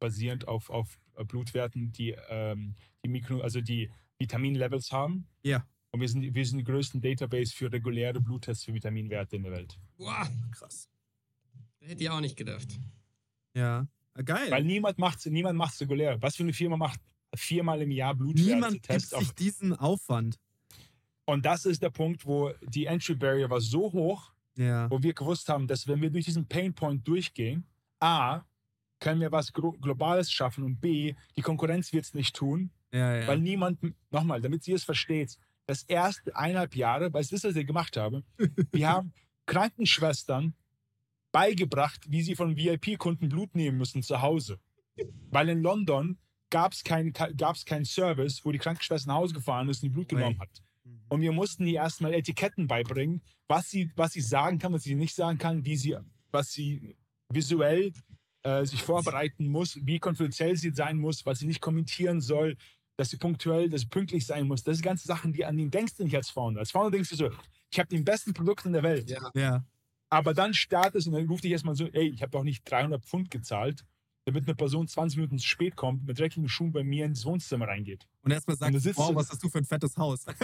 basierend auf, auf äh, Blutwerten, die ähm, die Mikro, also die Vitaminlevels haben. Ja. Und wir sind, wir sind die größten Database für reguläre Bluttests für Vitaminwerte in der Welt. Boah, Krass. hätte ich auch nicht gedacht. Ja. Ah, geil. Weil niemand macht es niemand macht's regulär. Was für eine Firma macht viermal im Jahr Blutwerte Niemand gibt Tests sich auf diesen Aufwand. Und das ist der Punkt, wo die Entry Barrier war so hoch, Ja. wo wir gewusst haben, dass wenn wir durch diesen Pain Point durchgehen, A, können wir was Globales schaffen und B, die Konkurrenz wird es nicht tun, Ja, ja. weil niemand, nochmal, damit ihr es versteht, das erste eineinhalb Jahre, weißt du, was wir gemacht haben? Wir haben Krankenschwestern beigebracht, wie sie von VIP-Kunden Blut nehmen müssen zu Hause. Weil in London gab es keinen gab's keinen Service, wo die Krankenschwester nach Hause gefahren ist und die Blut genommen hat. Und wir mussten ihr erstmal Etiketten beibringen, was sie, was sie sagen kann, was sie nicht sagen kann, wie sie, was sie visuell äh, sich vorbereiten muss, wie konfidenziell sie sein muss, was sie nicht kommentieren soll, dass sie punktuell, dass sie pünktlich sein muss. Das sind ganze Sachen, die an den denkst du nicht als Founder. Als Founder denkst du so, ich habe den besten Produkt in der Welt. Ja. ja. Aber dann startest und dann ruft dich erstmal so, ey, ich habe doch nicht 300 Pfund gezahlt, damit eine Person 20 Minuten zu spät kommt, mit dreckigen Schuhen bei mir ins Wohnzimmer reingeht. Und erstmal sagt, Und du sitzt wow, was hast du für ein fettes Haus? [LAUGHS]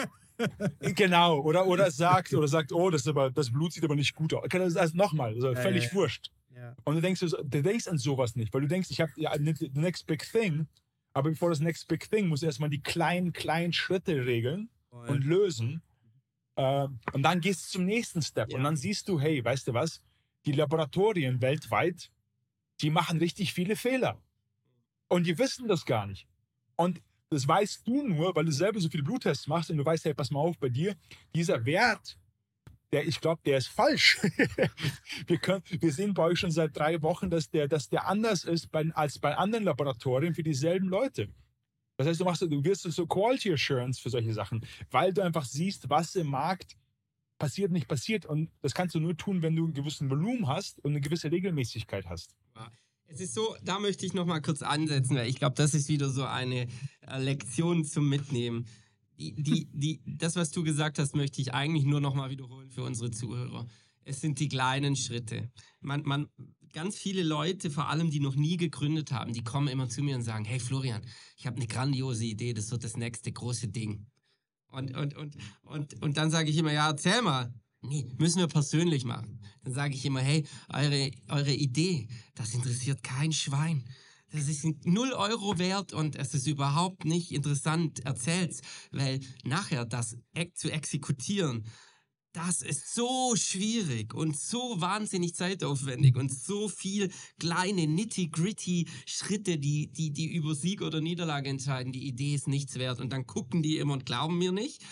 Genau, oder, oder sagt, oder sagt, oh, das, ist aber, das Blut sieht aber nicht gut aus. Also, also nochmal, also Ja, völlig ja, wurscht. ja. Und du denkst, so- du denkst an sowas nicht, weil du denkst, ich habe ja, the next big thing, aber bevor das next big thing, musst du erstmal die kleinen, kleinen Schritte regeln und lösen. Äh, und dann gehst du zum nächsten Step. Ja. Und dann siehst du, hey, weißt du was? Die Laboratorien weltweit, die machen richtig viele Fehler. Und die wissen das gar nicht. Und das weißt du nur, weil du selber so viele Bluttests machst und du weißt, hey, pass mal auf, bei dir, dieser Wert, der, ich glaube, der ist falsch. [LAUGHS] wir, können, wir sehen bei euch schon seit drei Wochen, dass der, dass der anders ist bei, als bei anderen Laboratorien für dieselben Leute. Das heißt, du machst, du wirst so Quality Assurance für solche Sachen, weil du einfach siehst, was im Markt passiert, nicht passiert. Und das kannst du nur tun, wenn du einen gewissen Volumen hast und eine gewisse Regelmäßigkeit hast. Es ist so, da möchte ich noch mal kurz ansetzen, weil ich glaube, das ist wieder so eine äh, Lektion zum Mitnehmen. Die, die, das, was du gesagt hast, möchte ich eigentlich nur noch mal wiederholen für unsere Zuhörer. Es sind die kleinen Schritte. Man, man, ganz viele Leute, vor allem die noch nie gegründet haben, die kommen immer zu mir und sagen, hey Florian, ich habe eine grandiose Idee, das wird das nächste große Ding. Und, und, und, und, und dann sage ich immer, ja, erzähl mal. Nee, müssen wir persönlich machen. Dann sage ich immer, hey, eure, eure Idee, das interessiert kein Schwein. Das ist 0 Euro wert und es ist überhaupt nicht interessant. Erzählt's, weil nachher das zu exekutieren, das ist so schwierig und so wahnsinnig zeitaufwendig und so viel kleine nitty-gritty Schritte, die, die, die über Sieg oder Niederlage entscheiden. Die Idee ist nichts wert und dann gucken die immer und glauben mir nicht.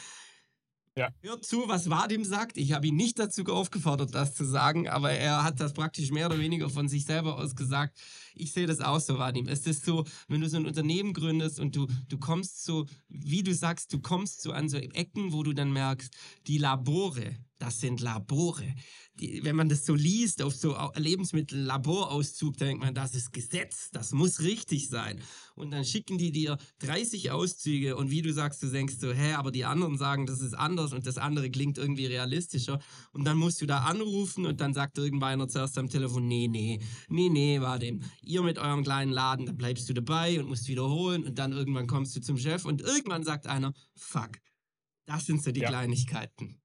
Ja. Hört zu, was Vadim sagt. Ich habe ihn nicht dazu aufgefordert, das zu sagen, aber er hat das praktisch mehr oder weniger von sich selber aus gesagt. Ich sehe das auch so, Vadim. Es ist so, wenn du so ein Unternehmen gründest und du, du kommst so, wie du sagst, du kommst so an so Ecken, wo du dann merkst, die Labore, das sind Labore. Die, wenn man das so liest auf so Au- Lebensmittel-Laborauszug, dann denkt man, das ist Gesetz, das muss richtig sein. Und dann schicken die dir 30 Auszüge und wie du sagst, du denkst so, hä, aber die anderen sagen, das ist anders und das andere klingt irgendwie realistischer. Und dann musst du da anrufen und dann sagt irgendeiner zuerst am Telefon, nee, nee, nee, nee, warte, ihr mit eurem kleinen Laden, da bleibst du dabei und musst wiederholen und dann irgendwann kommst du zum Chef und irgendwann sagt einer, fuck, das sind so die Ja. Kleinigkeiten.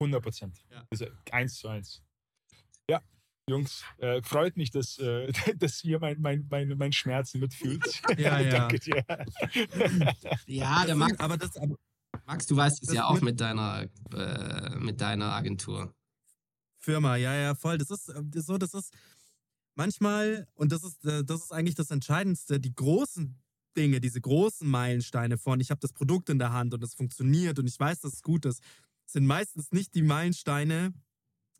100 Prozent. Ja. Also eins zu eins. Ja, Jungs, äh, freut mich, dass, äh, [LAUGHS] dass ihr mein, mein, mein, mein Schmerzen mitfühlt. [LAUGHS] Ja, ja. [LAUGHS] Danke dir. Ja, der Max, aber das, aber Max, du weißt es das ja auch mit- deiner, äh, mit deiner Agentur. Firma, ja, ja, voll. Das ist äh, das ist so, das ist manchmal, und das ist, äh, das ist eigentlich das Entscheidendste, die großen Dinge, diese großen Meilensteine von, ich habe das Produkt in der Hand und es funktioniert und ich weiß, dass es gut ist, sind meistens nicht die Meilensteine,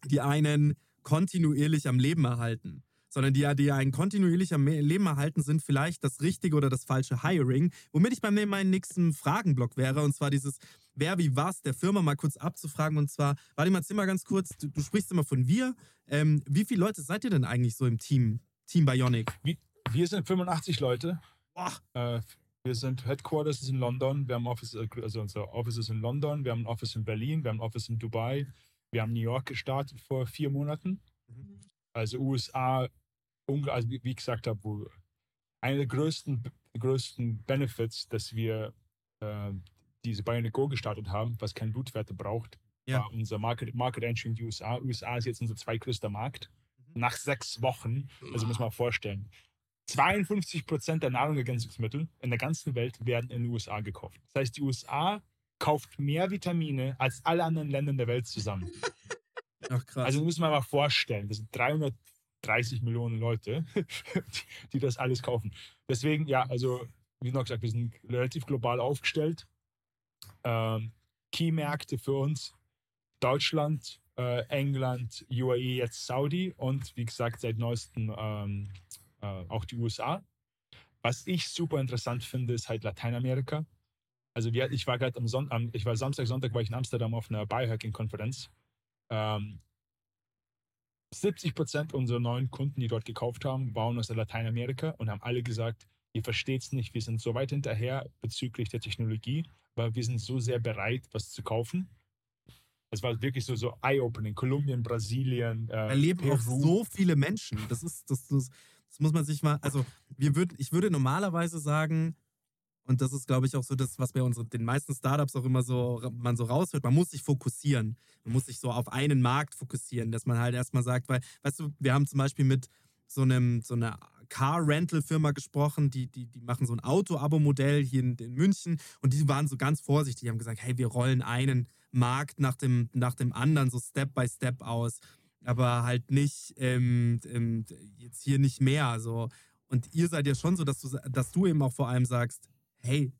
die einen kontinuierlich am Leben erhalten. Sondern die, die einen kontinuierlich am Leben erhalten, sind vielleicht das richtige oder das falsche Hiring. Womit ich bei mir in meinem nächsten Fragenblock wäre, und zwar dieses, wer wie was der Firma mal kurz abzufragen. Und zwar, warte mal, mal ganz kurz, du, du sprichst immer von wir. Ähm, wie viele Leute seid ihr denn eigentlich so im Team, Team Bionic? Wir, wir sind 85 Leute. Boah. Äh, wir sind Headquarters in London. Wir haben Office, also unser Office ist in London. Wir haben ein Office in Berlin. Wir haben ein Office in Dubai. Wir haben New York gestartet vor vier Monaten. Also USA, also wie wie ich gesagt habe, wo einer der größten, größten Benefits, dass wir äh, diese Bionic Go gestartet haben, was keine Blutwerte braucht, Ja. war unser Market, Market Entry in die USA. USA ist jetzt unser zweitgrößter Markt. Nach sechs Wochen, also muss man vorstellen, 52 Prozent der Nahrungsergänzungsmittel in der ganzen Welt werden in den USA gekauft. Das heißt, die USA kauft mehr Vitamine als alle anderen Länder der Welt zusammen. [LAUGHS] Ach krass. Also muss man mal vorstellen, das sind 330 Millionen Leute, die, [LAUGHS] die das alles kaufen. Deswegen, ja, also wie noch gesagt, wir sind relativ global aufgestellt. Ähm, Key-Märkte für uns Deutschland, äh, England, UAE, jetzt Saudi und wie gesagt seit neuestem ähm, äh, auch die USA. Was ich super interessant finde, ist halt Lateinamerika. Also wir, ich war gerade am Sonntag, ich war Samstag, Sonntag war ich in Amsterdam auf einer Biohacking-Konferenz. Ähm, 70 Prozent unserer neuen Kunden, die dort gekauft haben, waren aus Lateinamerika und haben alle gesagt, ihr versteht es nicht, wir sind so weit hinterher bezüglich der Technologie, weil wir sind so sehr bereit, was zu kaufen. Es war wirklich so, so eye-opening. Kolumbien, Brasilien, äh, Da leben auch Peru. so viele Menschen. Das ist, das, das, das muss man sich mal, also wir würd, ich würde normalerweise sagen, und das ist, glaube ich, auch so das, was bei unseren, den meisten Startups auch immer so, man so raushört, man muss sich fokussieren. Man muss sich so auf einen Markt fokussieren, dass man halt erstmal sagt, weil, weißt du, wir haben zum Beispiel mit so einem, so einer Car-Rental-Firma gesprochen, die, die, die machen so ein Auto-Abo-Modell hier in, in München und die waren so ganz vorsichtig, die haben gesagt, hey, wir rollen einen Markt nach dem, nach dem anderen so Step by Step aus, aber halt nicht ähm, ähm, jetzt hier nicht mehr. So. Und ihr seid ja schon so, dass du, dass du eben auch vor allem sagst, hey,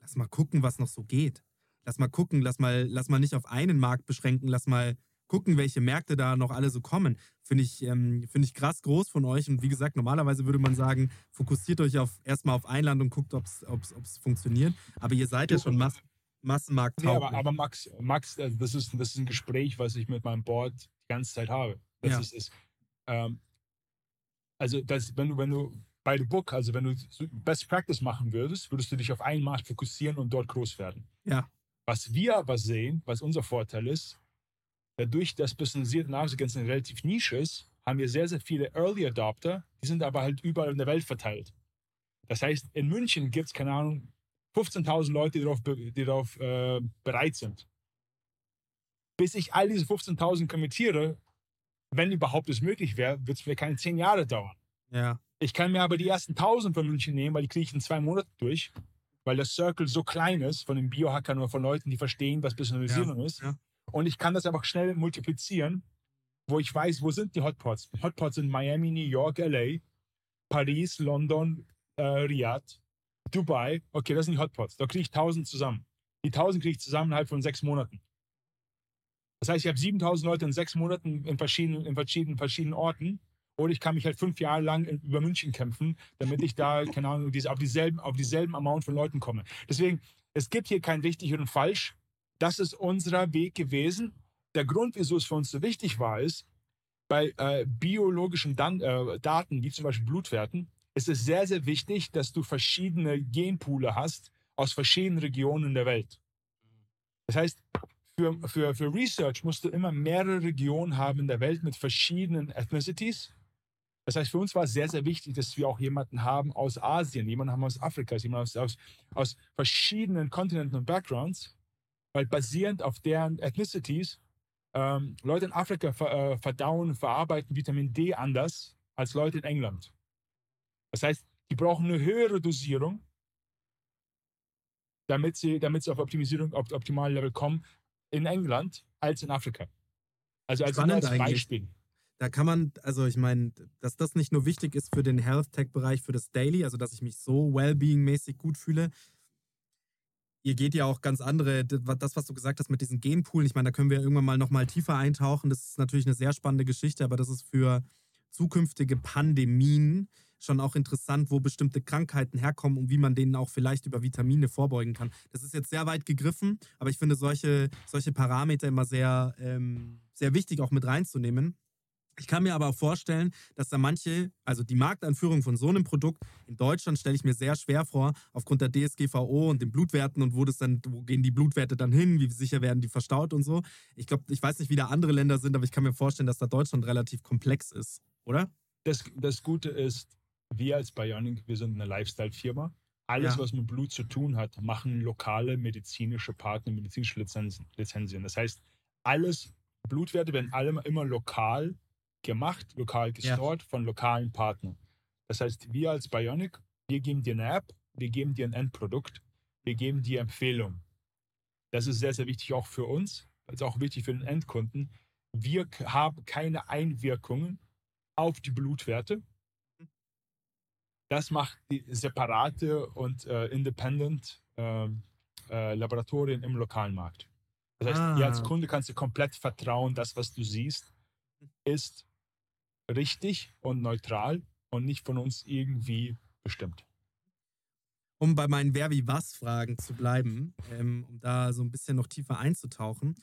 lass mal gucken, was noch so geht. Lass mal gucken, lass mal, lass mal nicht auf einen Markt beschränken, lass mal gucken, welche Märkte da noch alle so kommen. Finde ich, ähm, finde ich krass groß von euch. Und wie gesagt, normalerweise würde man sagen, fokussiert euch auf, erstmal auf ein Land und guckt, ob es funktioniert. Aber ihr seid ja schon Mass Massenmarkt Nee, aber, aber Max, Max also das, ist, das ist ein Gespräch, was ich mit meinem Board die ganze Zeit habe. Das Ja. ist, ist ähm, also das, wenn du, wenn du bei the book, also wenn du Best Practice machen würdest, würdest du dich auf einen Markt fokussieren und dort groß werden. Ja. Was wir aber sehen, was unser Vorteil ist, dadurch, dass personalisierte Nahrungsergänzung relativ Nische ist, haben wir sehr, sehr viele Early Adopter, die sind aber halt überall in der Welt verteilt. Das heißt, in München gibt es, keine Ahnung, 15.000 Leute, die darauf, die darauf äh, bereit sind. Bis ich all diese 15.000 kommentiere, wenn überhaupt es möglich wäre, wird es vielleicht keine 10 Jahre dauern. Ja. Ich kann mir aber die ersten 1000 von München nehmen, weil die kriege ich in zwei Monaten durch, weil der Circle so klein ist von den Biohackern oder von Leuten, die verstehen, was Personalisierung ist. ja. Und ich kann das einfach schnell multiplizieren, wo ich weiß, wo sind die Hotpots. Hotpots sind Miami, New York, LA, Paris, London, äh, Riyadh, Dubai. Okay, das sind die Hotpots. Da kriege ich 1000 zusammen. Die 1000 kriege ich zusammen innerhalb von sechs Monaten. Das heißt, ich habe 7000 Leute in sechs Monaten in verschiedenen, in verschiedenen, verschiedenen Orten. Oder ich kann mich halt fünf Jahre lang über München kämpfen, damit ich da, [LAUGHS] keine Ahnung, auf, dieselben, auf dieselben Amount von Leuten komme. Deswegen, es gibt hier kein richtig und falsch. Das ist unser Weg gewesen. Der Grund, wieso es für uns so wichtig war, ist, bei äh, biologischen Dan äh, Daten, wie zum Beispiel Blutwerten, ist es sehr, sehr wichtig, dass du verschiedene Genpoole hast aus verschiedenen Regionen der Welt. Das heißt, für, für, für Research musst du immer mehrere Regionen haben in der Welt mit verschiedenen Ethnicities. Das heißt, für uns war es sehr, sehr wichtig, dass wir auch jemanden haben aus Asien, jemanden haben aus Afrika, jemanden aus, aus, aus verschiedenen Kontinenten und Backgrounds, weil basierend auf deren Ethnicities ähm, Leute in Afrika ver, äh, verdauen, verarbeiten Vitamin D anders als Leute in England. Das heißt, die brauchen eine höhere Dosierung, damit sie, damit sie auf Optimisierung, auf optimalen Level kommen in England als in Afrika. Also als, als. Beispiel. Da kann man, also ich meine, dass das nicht nur wichtig ist für den Health Tech-Bereich, für das Daily, also dass ich mich so Wellbeing-mäßig gut fühle. Ihr geht ja auch ganz andere, das, was du gesagt hast mit diesen Genpoolen, ich meine, da können wir irgendwann mal nochmal tiefer eintauchen. Das ist natürlich eine sehr spannende Geschichte, aber das ist für zukünftige Pandemien schon auch interessant, wo bestimmte Krankheiten herkommen und wie man denen auch vielleicht über Vitamine vorbeugen kann. Das ist jetzt sehr weit gegriffen, aber ich finde solche, solche Parameter immer sehr, ähm, sehr wichtig auch mit reinzunehmen. Ich kann mir aber auch vorstellen, dass da manche, also die Marktanführung von so einem Produkt in Deutschland stelle ich mir sehr schwer vor, aufgrund der DSGVO und den Blutwerten und wo das dann, wo gehen die Blutwerte dann hin, wie sicher werden die verstaut und so. Ich glaube, ich weiß nicht, wie da andere Länder sind, aber ich kann mir vorstellen, dass da Deutschland relativ komplex ist, oder? Das, das Gute ist, wir als Bionic, wir sind eine Lifestyle-Firma. Alles, Ja. was mit Blut zu tun hat, machen lokale medizinische Partner, medizinische Lizenzen, Lizenzien. Das heißt, alles, Blutwerte werden alle immer lokal gemacht, lokal gestort von lokalen Partnern. Das heißt, wir als Bionic, wir geben dir eine App, wir geben dir ein Endprodukt, wir geben dir Empfehlungen. Das ist sehr, sehr wichtig auch für uns, ist auch wichtig für den Endkunden. Wir haben keine Einwirkungen auf die Blutwerte. Das macht die separate und äh, independent ähm, äh, Laboratorien im lokalen Markt. Das heißt, Ah. ihr als Kunde kannst du komplett vertrauen, das, was du siehst, ist richtig und neutral und nicht von uns irgendwie bestimmt. um bei meinen Wer wie was Fragen zu bleiben, ähm, um da so ein bisschen noch tiefer einzutauchen.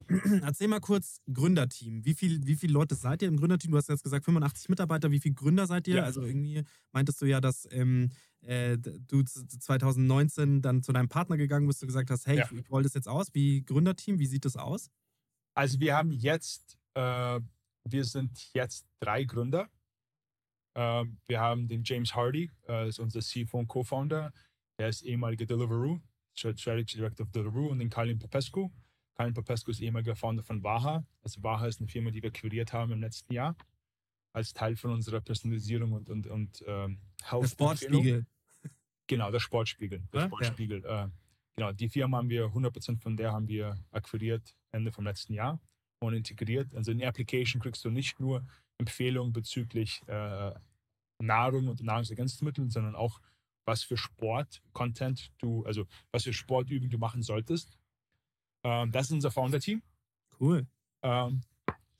[CLEARS THROAT] Erzähl mal kurz Gründerteam. Wie, viel, wie viele Leute seid ihr im Gründerteam? Du hast jetzt gesagt 85 Mitarbeiter. Wie viele Gründer seid ihr? Ja. Also irgendwie meintest du ja, dass ähm, äh, du z- 2019 dann zu deinem Partner gegangen bist und gesagt hast, hey, Ja. ich, ich roll das jetzt aus. Wie Gründerteam, wie sieht das aus? Also wir haben jetzt, äh, wir sind jetzt drei Gründer. Ähm, wir haben den James Hardy, äh, ist unser CFO und Co-Founder. Der ist ehemaliger Deliveroo, Strategy Director of Deliveroo und den Kalin Popescu. Kalin Popescu ist ehemaliger Founder von Waha. Also Waha ist eine Firma, die wir akquiriert haben im letzten Jahr als Teil von unserer Personalisierung und, und, und ähm, Der Health- Sportspiegel. Genau, der Sportspiegel. Der Ja? Sportspiegel. Äh, genau, die Firma haben wir, 100% von der haben wir akquiriert Ende vom letzten Jahr und integriert. Also in der Application kriegst du nicht nur Empfehlungen bezüglich äh, Nahrung und Nahrungsergänzungsmitteln, sondern auch was für Sport-Content du, also was für Sportübungen du machen solltest. Ähm, das ist unser Founder-Team. Cool. Ähm,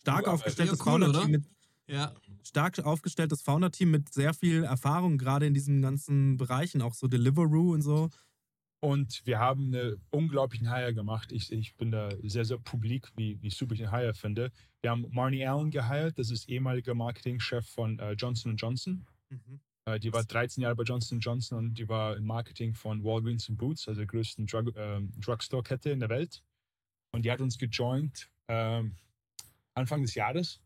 Stark Ja, aufgestelltes ja, cool, Founder-Team mit Ja, stark aufgestelltes Founder-Team mit sehr viel Erfahrung, gerade in diesen ganzen Bereichen, auch so Deliveroo und so. Und wir haben einen unglaublichen Hire gemacht. Ich, ich bin da sehr, sehr publik, wie, wie super ich den Hire finde. Wir haben Marnie Allen geheiert, das ist ehemaliger Marketingchef von äh, Johnson Johnson. Äh, die war 13 Jahre bei Johnson Johnson und die war im Marketing von Walgreens und Boots, also der größten Drug, ähm, Drugstore-Kette in der Welt. Und die hat uns gejoint ähm, Anfang des Jahres.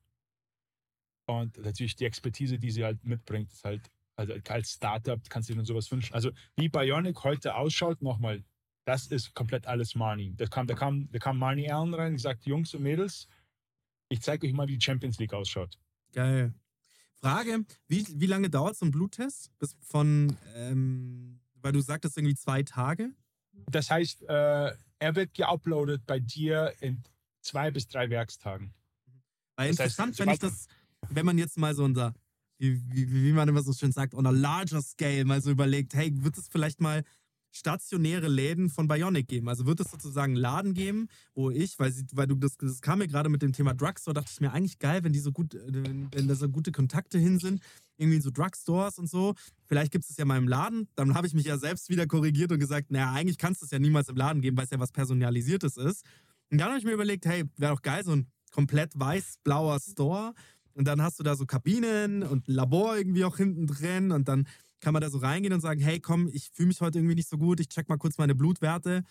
Und natürlich die Expertise, die sie halt mitbringt, ist halt, also als Startup kannst du dir nur sowas wünschen. Also wie Bionic heute ausschaut, nochmal, das ist komplett alles Marnie. Da kam, da kam, da kam Marnie Allen rein und gesagt, Jungs und Mädels, ich zeige euch mal, wie die Champions League ausschaut. Geil. Frage, wie, wie lange dauert so ein Bluttest? Bis von, ähm, weil du sagtest irgendwie zwei Tage? Das heißt, äh, er wird geuploadet bei dir in zwei bis drei Werkstagen. Weil Das heißt, interessant fände ich sobald- das, wenn man jetzt mal so unser, wie, wie, wie man immer so schön sagt, on a larger scale mal so überlegt, hey, wird es vielleicht mal stationäre Läden von Bionic geben? Also wird es sozusagen einen Laden geben, wo ich, weil, sie, weil du das, das kam mir gerade mit dem Thema Drugstore, dachte ich mir eigentlich geil, wenn die so gut, äh, wenn, wenn da so gute Kontakte hin sind, irgendwie in so Drugstores und so. Vielleicht gibt es es ja mal im Laden. Dann habe ich mich ja selbst wieder korrigiert und gesagt, naja, eigentlich kannst du es ja niemals im Laden geben, weil es ja was Personalisiertes ist. Und dann habe ich mir überlegt, hey, wäre doch geil, so ein komplett weiß-blauer Store. Und dann hast du da so Kabinen und Labor irgendwie auch hinten drin. Und dann kann man da so reingehen und sagen, hey, komm, ich fühle mich heute irgendwie nicht so gut, ich check mal kurz meine Blutwerte.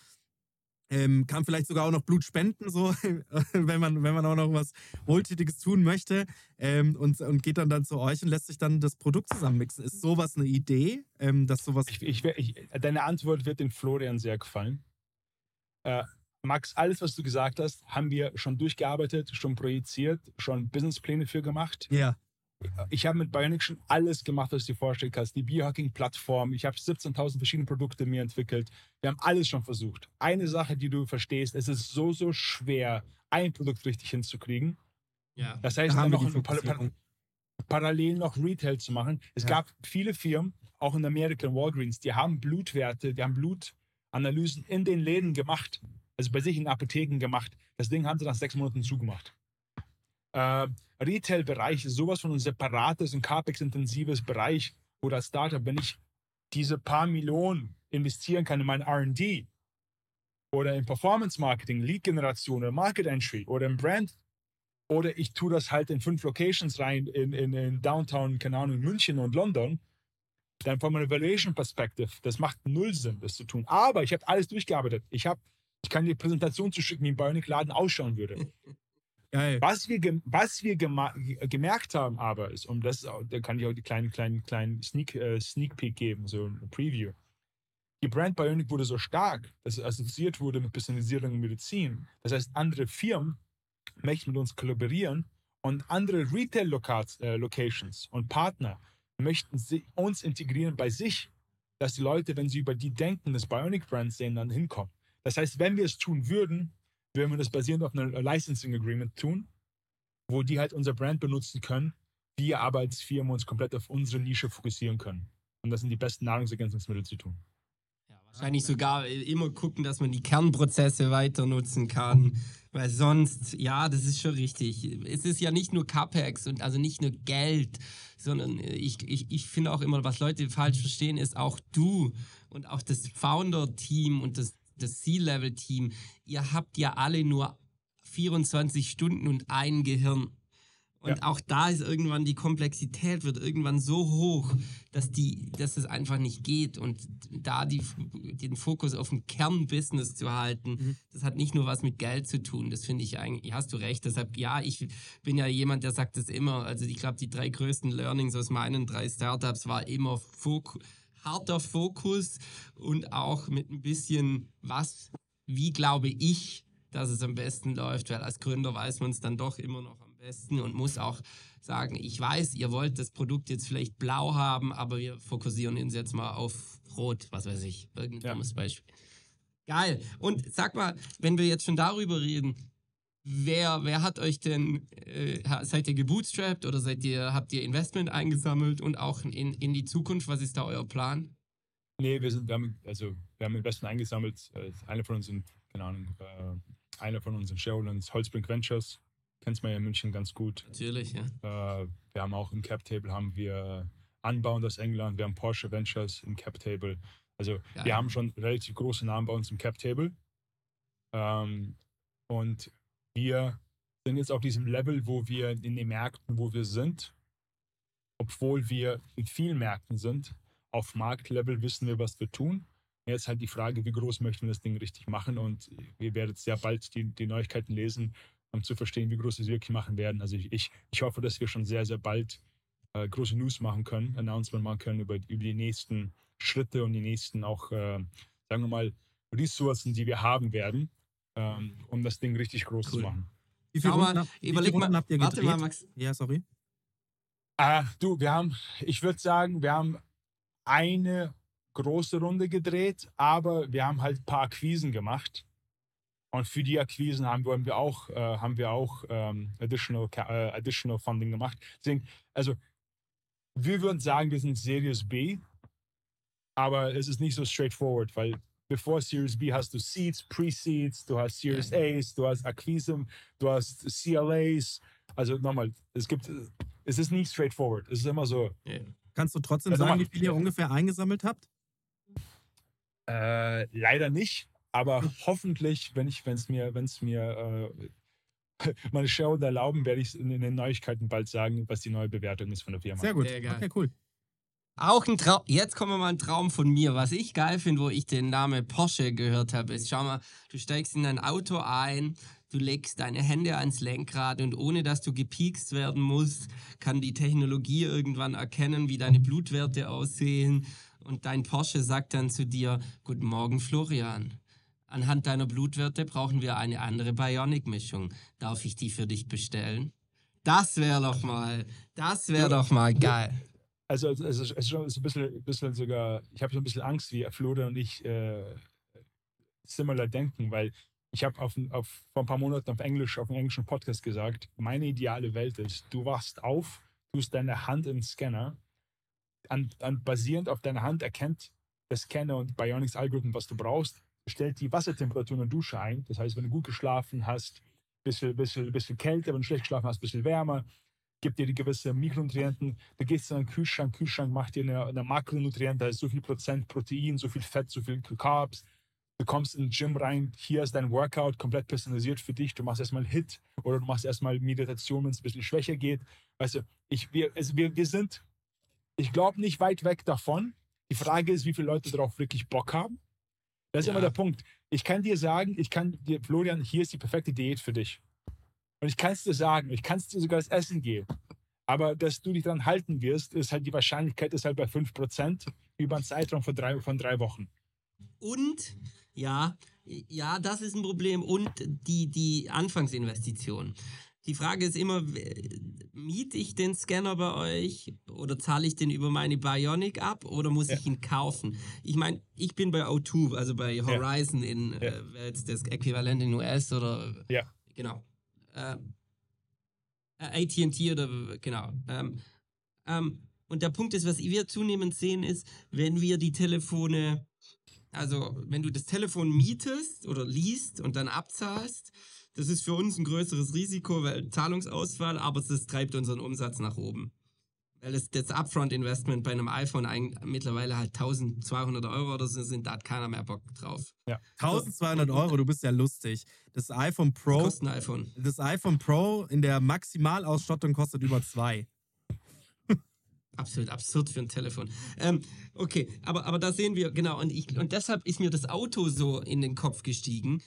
Ähm, kann vielleicht sogar auch noch Blut spenden, so, [LAUGHS] wenn man, wenn man auch noch was Wohltätiges tun möchte. Ähm, und, und geht dann, dann zu euch und lässt sich dann das Produkt zusammenmixen. Ist sowas eine Idee, ähm, dass sowas. Ich, ich, ich, deine Antwort wird dem Florian sehr gefallen. Äh, Max, alles, was du gesagt hast, haben wir schon durchgearbeitet, schon projiziert, schon Businesspläne für gemacht. Ja. Ich habe mit Bionic schon alles gemacht, was du dir vorstellen kannst. Die Biohacking-Plattform, ich habe 17.000 verschiedene Produkte mir entwickelt. Wir haben alles schon versucht. Eine Sache, die du verstehst, es ist so, so schwer, ein Produkt richtig hinzukriegen. ja. Das heißt, Da dann noch ein, par par Fokussierung. parallel noch Retail zu machen. Es Ja. gab viele Firmen, auch in Amerika, in Walgreens, die haben Blutwerte, die haben Blutanalysen in den Läden gemacht. Also bei sich in Apotheken gemacht. Das Ding haben sie nach sechs Monaten zugemacht. Äh, Retail-Bereich ist sowas von ein separates und CapEx-intensives Bereich, wo das Startup, wenn ich diese paar Millionen investieren kann in mein R&D oder in Performance-Marketing, Lead-Generation oder Market-Entry oder im Brand oder ich tue das halt in fünf Locations rein, in, in, in Downtown, keine Ahnung, München und London, dann von meiner Valuation Perspective, das macht null Sinn, das zu tun. Aber ich habe alles durchgearbeitet. Ich, hab, ich kann die Präsentation zuschicken, wie ein Bionic-Laden ausschauen würde. [LAUGHS] Was wir, was wir gemerkt haben aber ist, um das, da kann ich auch die kleinen, kleinen, kleinen Sneak, äh, Sneak Peek geben, so ein Preview. Die Brand Bionic wurde so stark, dass es assoziiert wurde mit Personalisierung in Medizin. Das heißt, andere Firmen möchten mit uns kollaborieren und andere Retail-Locations und Partner möchten uns integrieren bei sich, dass die Leute, wenn sie über die denken, das Bionic-Brand sehen, dann hinkommen. Das heißt, wenn wir es tun würden, würden wir das basierend auf einem Licensing Agreement tun, wo die halt unser Brand benutzen können, wir aber als Firma uns komplett auf unsere Nische fokussieren können. Und das sind die besten Nahrungsergänzungsmittel zu tun. Wahrscheinlich sogar immer gucken, dass man die Kernprozesse weiter nutzen kann. Weil sonst, ja, das ist schon richtig. Es ist ja nicht nur CapEx und also nicht nur Geld, sondern ich, ich, ich finde auch immer, was Leute falsch verstehen, ist auch du und auch das Founder-Team und das, das C-Level-Team. Ihr habt ja alle nur 24 Stunden und ein Gehirn. Und Ja. auch da ist irgendwann die Komplexität wird irgendwann so hoch, dass die, dass es einfach nicht geht. Und da die, den Fokus auf dem Kernbusiness zu halten, das hat nicht nur was mit Geld zu tun. Das finde ich eigentlich, hast du recht. Deshalb, ja, ich bin ja jemand, der sagt das immer. Also ich glaube, die drei größten Learnings aus meinen drei Startups war immer Fokus, harter Fokus und auch mit ein bisschen was, wie glaube ich, dass es am besten läuft, weil als Gründer weiß man es dann doch immer noch am besten und muss auch sagen, ich weiß, ihr wollt das Produkt jetzt vielleicht blau haben, aber wir fokussieren uns jetzt mal auf rot, was weiß ich, irgendein Ja. dummes Beispiel. Geil. Und sag mal, wenn wir jetzt schon darüber reden, wer, wer hat euch denn, äh, seid ihr gebootstrapped oder seid ihr, habt ihr Investment eingesammelt und auch in, in die Zukunft, was ist da euer Plan? Nee, wir, sind, wir, haben, also, wir haben Investment eingesammelt. Äh, Einer von uns sind, keine Ahnung, äh, einer von unseren Shareholdern ist Holzbrink Ventures. Kennt man ja in München ganz gut. Natürlich, ja. Äh, wir haben auch im Cap Table haben wir Anbauen aus England, wir haben Porsche Ventures im Cap Table. Also Geil. wir haben schon relativ große Namen bei uns im Cap Table. Ähm, und wir sind jetzt auf diesem Level, wo wir in den Märkten, wo wir sind, obwohl wir in vielen Märkten sind, auf Marktlevel wissen wir, was wir tun. Jetzt halt die Frage, wie groß möchten wir das Ding richtig machen und ihr werdet sehr bald die, die Neuigkeiten lesen, um zu verstehen, wie groß wir es wirklich machen werden. Also ich, ich, ich hoffe, dass wir schon sehr, sehr bald äh, große News machen können, Announcement machen können über, über die nächsten Schritte und die nächsten auch, äh, sagen wir mal, Ressourcen, die wir haben werden, ähm, um das Ding richtig groß zu Cool. machen. Wie viele mal, Runden, hab- wie viele überleg Runden mal, habt ihr warte gedreht? mal, Max. Ja, sorry. Ah, du, wir haben, ich würde sagen, wir haben eine große Runde gedreht, aber wir haben halt ein paar Akquisen gemacht. Und für die Akquisen haben wir, haben wir auch, äh, haben wir auch ähm, additional, äh, additional Funding gemacht. Deswegen, also, wir würden sagen, wir sind Series B, aber es ist nicht so straightforward, weil bevor Series B hast du Seeds, Pre-Seeds, du hast Series A's, du hast Akquisen, du hast CLAs. Also nochmal, es gibt, es ist nicht straightforward. Es ist immer so, Kannst du trotzdem Ja, sagen, wie viel ihr ungefähr eingesammelt habt? Äh, leider nicht, aber hoffentlich, wenn ich, wenn es mir, wenn es mir äh, [LAUGHS] meine Shareholder erlauben, werde ich in, in den Neuigkeiten bald sagen, was die neue Bewertung ist von der Firma. Sehr gut. Sehr geil. Okay, cool. Auch ein Traum. Jetzt kommen wir mal ein Traum von mir. Was ich geil finde, wo ich den Namen Porsche gehört habe, ist, schau mal, du steigst in ein Auto ein, du legst deine Hände ans Lenkrad und ohne dass du gepiekst werden musst, kann die Technologie irgendwann erkennen, wie deine Blutwerte aussehen. Und dein Porsche sagt dann zu dir, Guten Morgen, Florian. Anhand deiner Blutwerte brauchen wir eine andere Bionic-Mischung. Darf ich die für dich bestellen? Das wäre doch mal, das wäre doch mal geil. Also, es ist es ist schon ein bisschen, bisschen sogar, ich habe so ein bisschen Angst, wie Florian und ich äh, similar denken, weil ich habe auf, auf, vor ein paar Monaten auf Englisch, auf einem englischen Podcast gesagt, meine ideale Welt ist, du wachst auf, tust deine Hand im Scanner, an, an, basierend auf deiner Hand erkennt der Scanner und Bionics Algorithm, was du brauchst, stellt die Wassertemperatur in der Dusche ein. Das heißt, wenn du gut geschlafen hast, bisschen, bisschen, bisschen kälter, wenn du schlecht geschlafen hast, bisschen wärmer. Gibt dir die gewisse Mikronutrienten. Du gehst in einen Kühlschrank, Kühlschrank macht dir eine, eine Makronutrient, da ist so viel Prozent Protein, so viel Fett, so viel Carbs. Du kommst in den Gym rein, hier ist dein Workout komplett personalisiert für dich. Du machst erstmal Hit oder du machst erstmal Meditation, wenn es ein bisschen schwächer geht. Weißt du, ich, wir, also wir, wir sind, ich glaube, nicht weit weg davon. Die Frage ist, wie viele Leute darauf wirklich Bock haben. Das ist Ja. immer der Punkt. Ich kann dir sagen, ich kann dir, Florian, hier ist die perfekte Diät für dich. Und ich kann es dir sagen, ich kann es dir sogar das Essen geben. Aber dass du dich daran halten wirst, ist halt die Wahrscheinlichkeit ist halt bei 5% über einen Zeitraum von drei, von drei Wochen. Und, ja, ja, das ist ein Problem. Und die, die Anfangsinvestition. Die Frage ist immer, miete ich den Scanner bei euch oder zahle ich den über meine Bionic ab oder muss Ja. ich ihn kaufen? Ich meine, ich bin bei O2, also bei Horizon in, Ja. äh, jetzt das Äquivalent in US oder, Ja. genau. Äh, äh, AT&T oder, genau. Ähm, ähm, und der Punkt ist, was wir zunehmend sehen, ist, wenn wir die Telefone also, wenn du das Telefon mietest oder liest und dann abzahlst, das ist für uns ein größeres Risiko, weil Zahlungsausfall, aber das treibt unseren Umsatz nach oben. Weil das, das Upfront-Investment bei einem iPhone eigentlich mittlerweile halt 1200 Euro oder so sind, da hat keiner mehr Bock drauf. 1200 Euro, du bist ja lustig. Das iPhone Pro, Kostet ein iPhone. das iPhone Pro in der Maximalausstattung kostet über zwei. Absolut absurd für ein Telefon. Ähm, okay, aber, aber da sehen wir, genau, und, ich, und deshalb ist mir das Auto so in den Kopf gestiegen.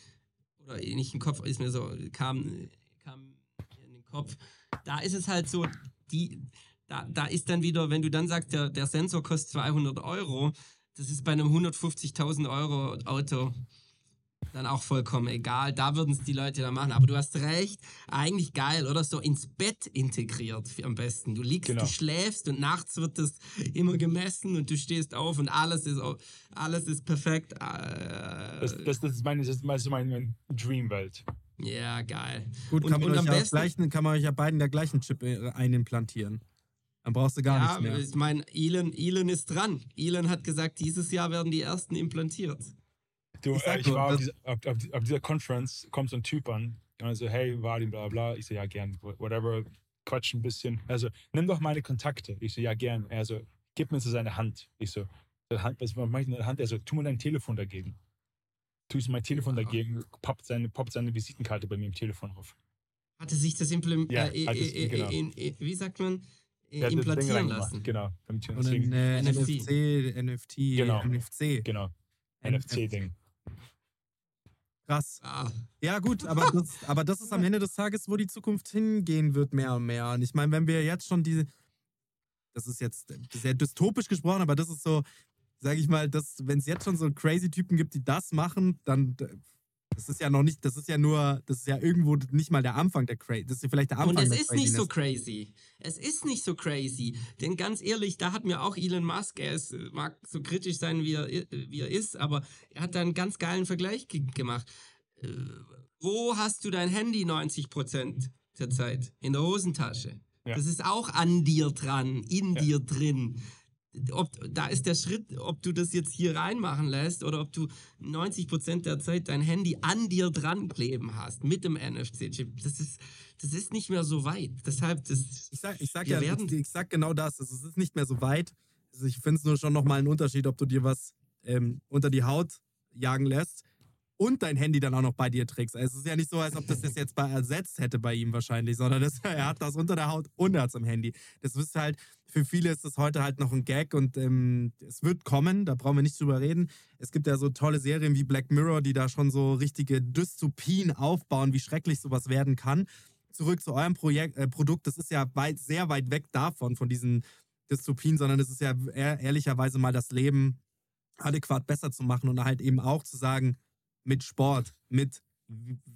Oder nicht in den Kopf, ist mir so, kam, kam in den Kopf. Da ist es halt so, die, da, da ist dann wieder, wenn du dann sagst, der, der Sensor kostet 200 Euro, das ist bei einem 150.000 Euro Auto dann auch vollkommen egal. Da würden es die Leute dann machen. Aber du hast recht, eigentlich geil, oder? So ins Bett integriert am besten. Du liegst, Genau. du schläfst und nachts wird das immer gemessen und du stehst auf und alles ist, alles ist perfekt. Äh, Das, das, das ist meine, das ist meine, meine Dreamwelt. ja, geil. Gut, Und- kann man, und euch am ja besten- gleichen, kann man euch ja beiden der gleichen Chip äh, einimplantieren. Dann brauchst du gar ja, nichts mehr. ich meine, Elon, Elon ist dran. Elon hat gesagt, dieses Jahr werden die ersten implantiert. Du, Ich äh, ich nur, war auf, dieser, auf, auf, auf dieser Conference, kommt so ein Typ an und er so, hey, Vadim, bla bla. Ich so, ja, gern, whatever, quatsch ein bisschen. Also, nimm doch meine Kontakte. Ich so, ja, gern. Er so, gib mir so seine Hand. Ich so, "Seine Hand, was mach ich in der Hand? Er so, tu mir dein Telefon dagegen. Tu ich mein Telefon dagegen, poppt seine, poppt seine Visitenkarte bei mir im Telefon auf. Hatte sich das implement Ja, äh, es- äh, äh, genau. äh, wie sagt man, Ding implantieren lassen. Genau. Und deswegen, ein äh, NFC. NFC, NFT, Genau. NFC. genau, NFC-Ding. Krass. Ah, Ja, gut, aber [LAUGHS] das, aber das ist am Ende des Tages, wo die Zukunft hingehen wird, mehr und mehr. Und ich meine, wenn wir jetzt schon diese, das ist jetzt sehr dystopisch gesprochen, aber das ist so, sage ich mal, wenn es jetzt schon so crazy Typen gibt, die das machen, dann das ist ja noch nicht, das ist ja nur, das ist ja irgendwo nicht mal der Anfang der Crazy. Das ist ja vielleicht der Anfang Und es der ist nicht so crazy. Es ist nicht so crazy. Denn ganz ehrlich, da hat mir auch Elon Musk, er ist, mag so kritisch sein, wie er, wie er ist, aber er hat da einen ganz geilen Vergleich ge gemacht. Äh, wo hast du dein Handy 90% der Zeit? In der Hosentasche. Ja. Das ist auch an dir dran, in Ja. dir drin. Ob, da ist der Schritt, ob du das jetzt hier reinmachen lässt oder ob du 90% der Zeit dein Handy an dir dran kleben hast mit dem NFC-Chip. Das ist, das ist nicht mehr so weit. Deshalb, das, Ich sag, ich sag ja, werden- ich sag genau das. Also, es ist nicht mehr so weit. Also ich finde es nur schon nochmal einen Unterschied, ob du dir was ähm, unter die Haut jagen lässt und dein Handy dann auch noch bei dir trägst. Also es ist ja nicht so, als ob das das jetzt bei ersetzt hätte bei ihm wahrscheinlich, sondern das, [LAUGHS] er hat das unter der Haut und er hat es am Handy. Das ist halt, für viele ist das heute halt noch ein Gag und ähm, es wird kommen, da brauchen wir nicht drüber reden. Es gibt ja so tolle Serien wie Black Mirror, die da schon so richtige Dystopien aufbauen, wie schrecklich sowas werden kann. Zurück zu eurem Projekt, äh, Produkt, das ist ja weit, sehr weit weg davon, von diesen Dystopien, sondern es ist ja ehr, ehrlicherweise mal das Leben adäquat besser zu machen und halt eben auch zu sagen, mit Sport, mit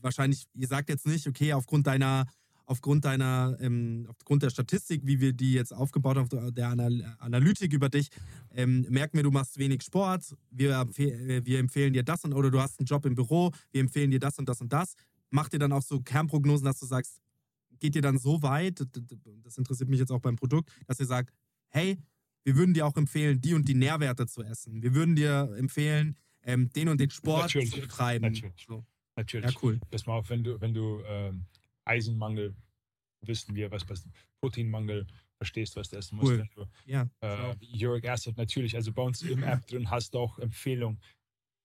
wahrscheinlich, ihr sagt jetzt nicht, okay, aufgrund deiner, aufgrund deiner, ähm, aufgrund der Statistik, wie wir die jetzt aufgebaut haben, auf der Anal Analytik über dich, ähm, merken wir, du machst wenig Sport, wir, empfe- äh, wir empfehlen dir das und, oder du hast einen Job im Büro, wir empfehlen dir das und das und das. Macht dir dann auch so Kernprognosen, dass du sagst, geht ihr dann so weit, das interessiert mich jetzt auch beim Produkt, dass ihr sagt, hey, wir würden dir auch empfehlen, die und die Nährwerte zu essen. Wir würden dir empfehlen, ähm, den und den Sport Natürlich, zu betreiben. natürlich. So. Natürlich. Ja, cool. Pass mal auf, wenn du, wenn du ähm, Eisenmangel wissen wir, was was Proteinmangel verstehst, was du essen musst. Cool. Du, Ja. äh, Uric Acid natürlich, also bei uns im App drin hast du auch Empfehlungen.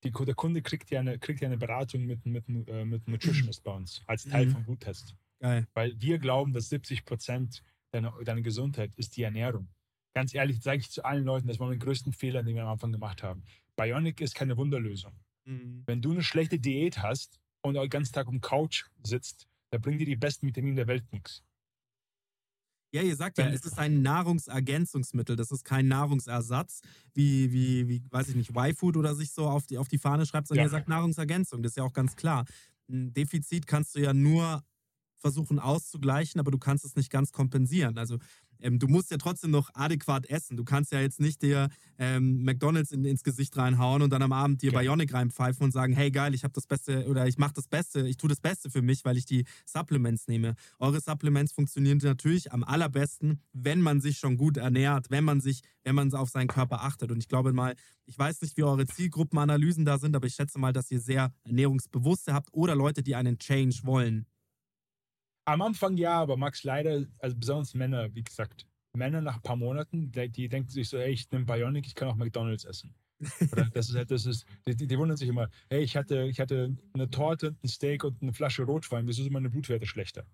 Die, der Kunde kriegt ja eine, kriegt ja eine Beratung mit, mit, äh, mit Nutritionist bei uns als Teil Mhm. vom Bluttest. Geil. Weil wir glauben, dass 70 Prozent deiner, deiner Gesundheit ist die Ernährung. Ganz ehrlich, sage ich zu allen Leuten, das war mein größten Fehler, den wir am Anfang gemacht haben. Bionic ist keine Wunderlösung. Mhm. Wenn du eine schlechte Diät hast und den ganzen Tag um Couch sitzt, da bringen dir die besten Vitamine der Welt nichts. Ja, ihr sagt ja, es ist ein Nahrungsergänzungsmittel. Das ist kein Nahrungsersatz, wie, wie, wie weiß ich nicht, Y-Food oder sich so auf die, auf die Fahne schreibt, sondern Ja. ihr sagt Nahrungsergänzung. Das ist ja auch ganz klar. Ein Defizit kannst du ja nur versuchen auszugleichen, aber du kannst es nicht ganz kompensieren. Also ähm, du musst ja trotzdem noch adäquat essen. Du kannst ja jetzt nicht dir ähm, McDonalds in, ins Gesicht reinhauen und dann am Abend dir Okay. Bionic reinpfeifen und sagen, hey geil, ich habe das Beste oder ich mache das Beste, ich tue das Beste für mich, weil ich die Supplements nehme. Eure Supplements funktionieren natürlich am allerbesten, wenn man sich schon gut ernährt, wenn man sich, wenn man auf seinen Körper achtet. Und ich glaube mal, ich weiß nicht, wie eure Zielgruppenanalysen da sind, aber ich schätze mal, dass ihr sehr ernährungsbewusste habt oder Leute, die einen Change wollen. Am Anfang ja, aber Max leider, also besonders Männer, wie gesagt, Männer nach ein paar Monaten, die, die denken sich so, ey, ich nehme Bionic, ich kann auch McDonalds essen. Oder [LAUGHS] das ist halt, das ist, die, die wundern sich immer, hey, ich hatte, ich hatte eine Torte, ein Steak und eine Flasche Rotwein, wieso sind meine Blutwerte schlechter?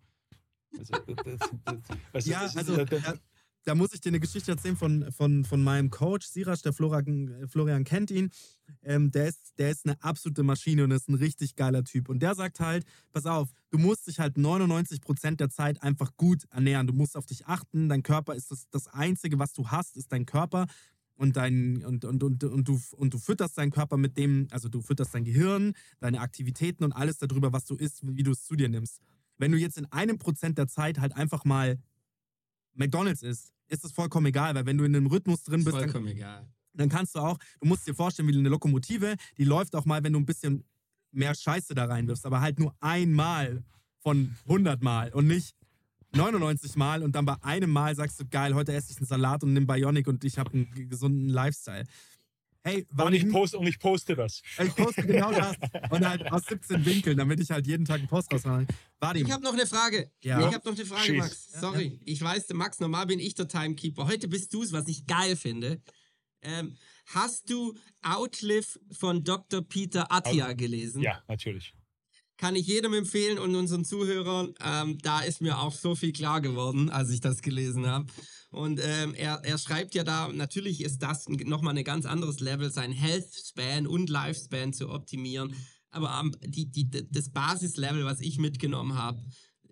Also, das, das, das, Ja, also das, da, muss ich dir eine Geschichte erzählen von, von, von meinem Coach, Siraj, der Florian, Florian kennt ihn. Ähm, der, ist, der ist eine absolute Maschine und ist ein richtig geiler Typ. Und der sagt halt, pass auf, du musst dich halt 99% der Zeit einfach gut ernähren. Du musst auf dich achten, dein Körper ist das, das Einzige, was du hast, ist dein Körper. Und, dein, und, und, und, und, du, und du fütterst deinen Körper mit dem, also du fütterst dein Gehirn, deine Aktivitäten und alles darüber, was du isst, wie du es zu dir nimmst. Wenn du jetzt in einem Prozent der Zeit halt einfach mal McDonalds isst, ist es vollkommen egal, weil wenn du in einem Rhythmus drin bist, dann, Vollkommen egal. dann kannst du auch, du musst dir vorstellen, wie eine Lokomotive, die läuft auch mal, wenn du ein bisschen mehr Scheiße da reinwirfst, aber halt nur einmal von 100 Mal und nicht 99 Mal und dann bei einem Mal sagst du, geil, heute esse ich einen Salat und nimm Bionic und ich habe einen gesunden Lifestyle. Hey, und, ich nicht- poste, und ich poste das. ich poste genau [LAUGHS] das und halt aus 17 Winkeln, damit ich halt jeden Tag einen Post rausmache. Vadim, Ich habe noch eine Frage. Ja. Ich habe noch eine Frage, Schieß. Max. Sorry. Ich weiß, Max, normal bin ich der Timekeeper. Heute bist du es, was ich geil finde. Ähm, hast du Outlive von Dr. Peter Attia gelesen? Ja, natürlich. Kann ich jedem empfehlen und unseren Zuhörern. Ähm, da ist mir auch so viel klar geworden, als ich das gelesen habe. Und ähm, er, er schreibt ja da, natürlich ist das nochmal ein ganz anderes Level, sein Health Span und Lifespan zu optimieren. Aber ähm, die, die, das Basislevel, was ich mitgenommen habe,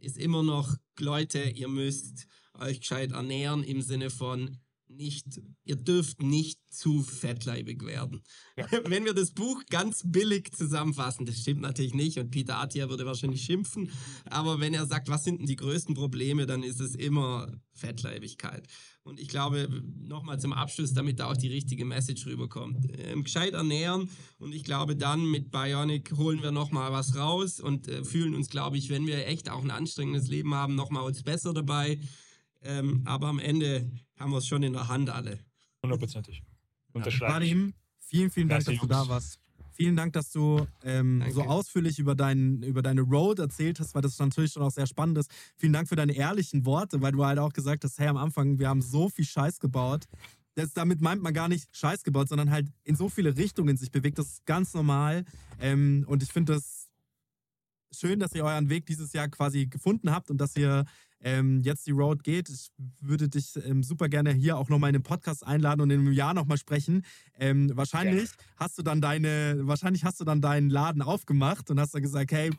ist immer noch, Leute, ihr müsst euch gescheit ernähren im Sinne von nicht, ihr dürft nicht zu fettleibig werden. [LAUGHS] Wenn wir das Buch ganz billig zusammenfassen, das stimmt natürlich nicht und Peter Attia würde wahrscheinlich schimpfen, aber wenn er sagt, was sind denn die größten Probleme, dann ist es immer Fettleibigkeit. Und ich glaube, nochmal zum Abschluss, damit da auch die richtige Message rüberkommt. Ähm, gescheit ernähren und ich glaube, dann mit Bionic holen wir nochmal was raus und äh, fühlen uns, glaube ich, wenn wir echt auch ein anstrengendes Leben haben, nochmal uns besser dabei. Ähm, aber am Ende haben wir es schon in der Hand alle. Hundertprozentig. [LAUGHS] Unterschreibe ich. Vadim, vielen, vielen Dank, Klasse, dass du da warst. Vielen Dank, dass du ähm, so ausführlich über, dein, über deine Road erzählt hast, weil das natürlich schon auch sehr spannend ist. Vielen Dank für deine ehrlichen Worte, weil du halt auch gesagt hast, hey, am Anfang, wir haben so viel Scheiß gebaut. Das, damit meint man gar nicht Scheiß gebaut, sondern halt in so viele Richtungen sich bewegt. Das ist ganz normal. Ähm, und ich finde das schön, dass ihr euren Weg dieses Jahr quasi gefunden habt und dass ihr ähm, jetzt die Road geht. Ich würde dich ähm, super gerne hier auch nochmal in den Podcast einladen und in einem Jahr nochmal sprechen. Ähm, wahrscheinlich hast du dann deine, wahrscheinlich hast du dann deinen Laden aufgemacht und hast dann gesagt, hey,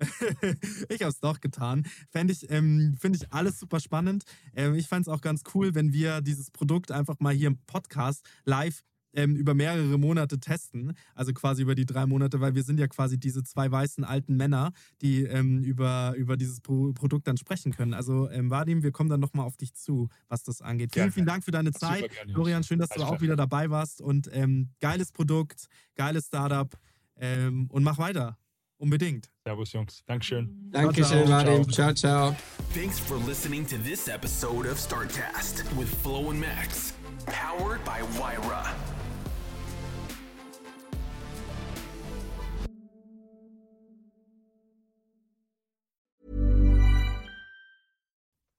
[LAUGHS] ich habe es doch getan. Fände ich, ähm, finde ich alles super spannend. Ähm, ich fand es auch ganz cool, wenn wir dieses Produkt einfach mal hier im Podcast live ähm, über mehrere Monate testen. Also quasi über die drei Monate, weil wir sind ja quasi diese zwei weißen alten Männer, die ähm, über, über dieses Pro Produkt dann sprechen können. Also ähm, Vadim, wir kommen dann nochmal auf dich zu, was das angeht. Vielen, Gerne. vielen Dank für deine Zeit. Florian, schön, dass du auch wieder dabei warst. Und ähm, geiles Produkt, geiles Startup. Ähm, und mach weiter. Unbedingt. Servus, Jungs. Dankeschön. Dankeschön. Vadim. Ciao, ciao. Thanks for listening to this episode of StartCast with Flo and Max, powered by Wyra.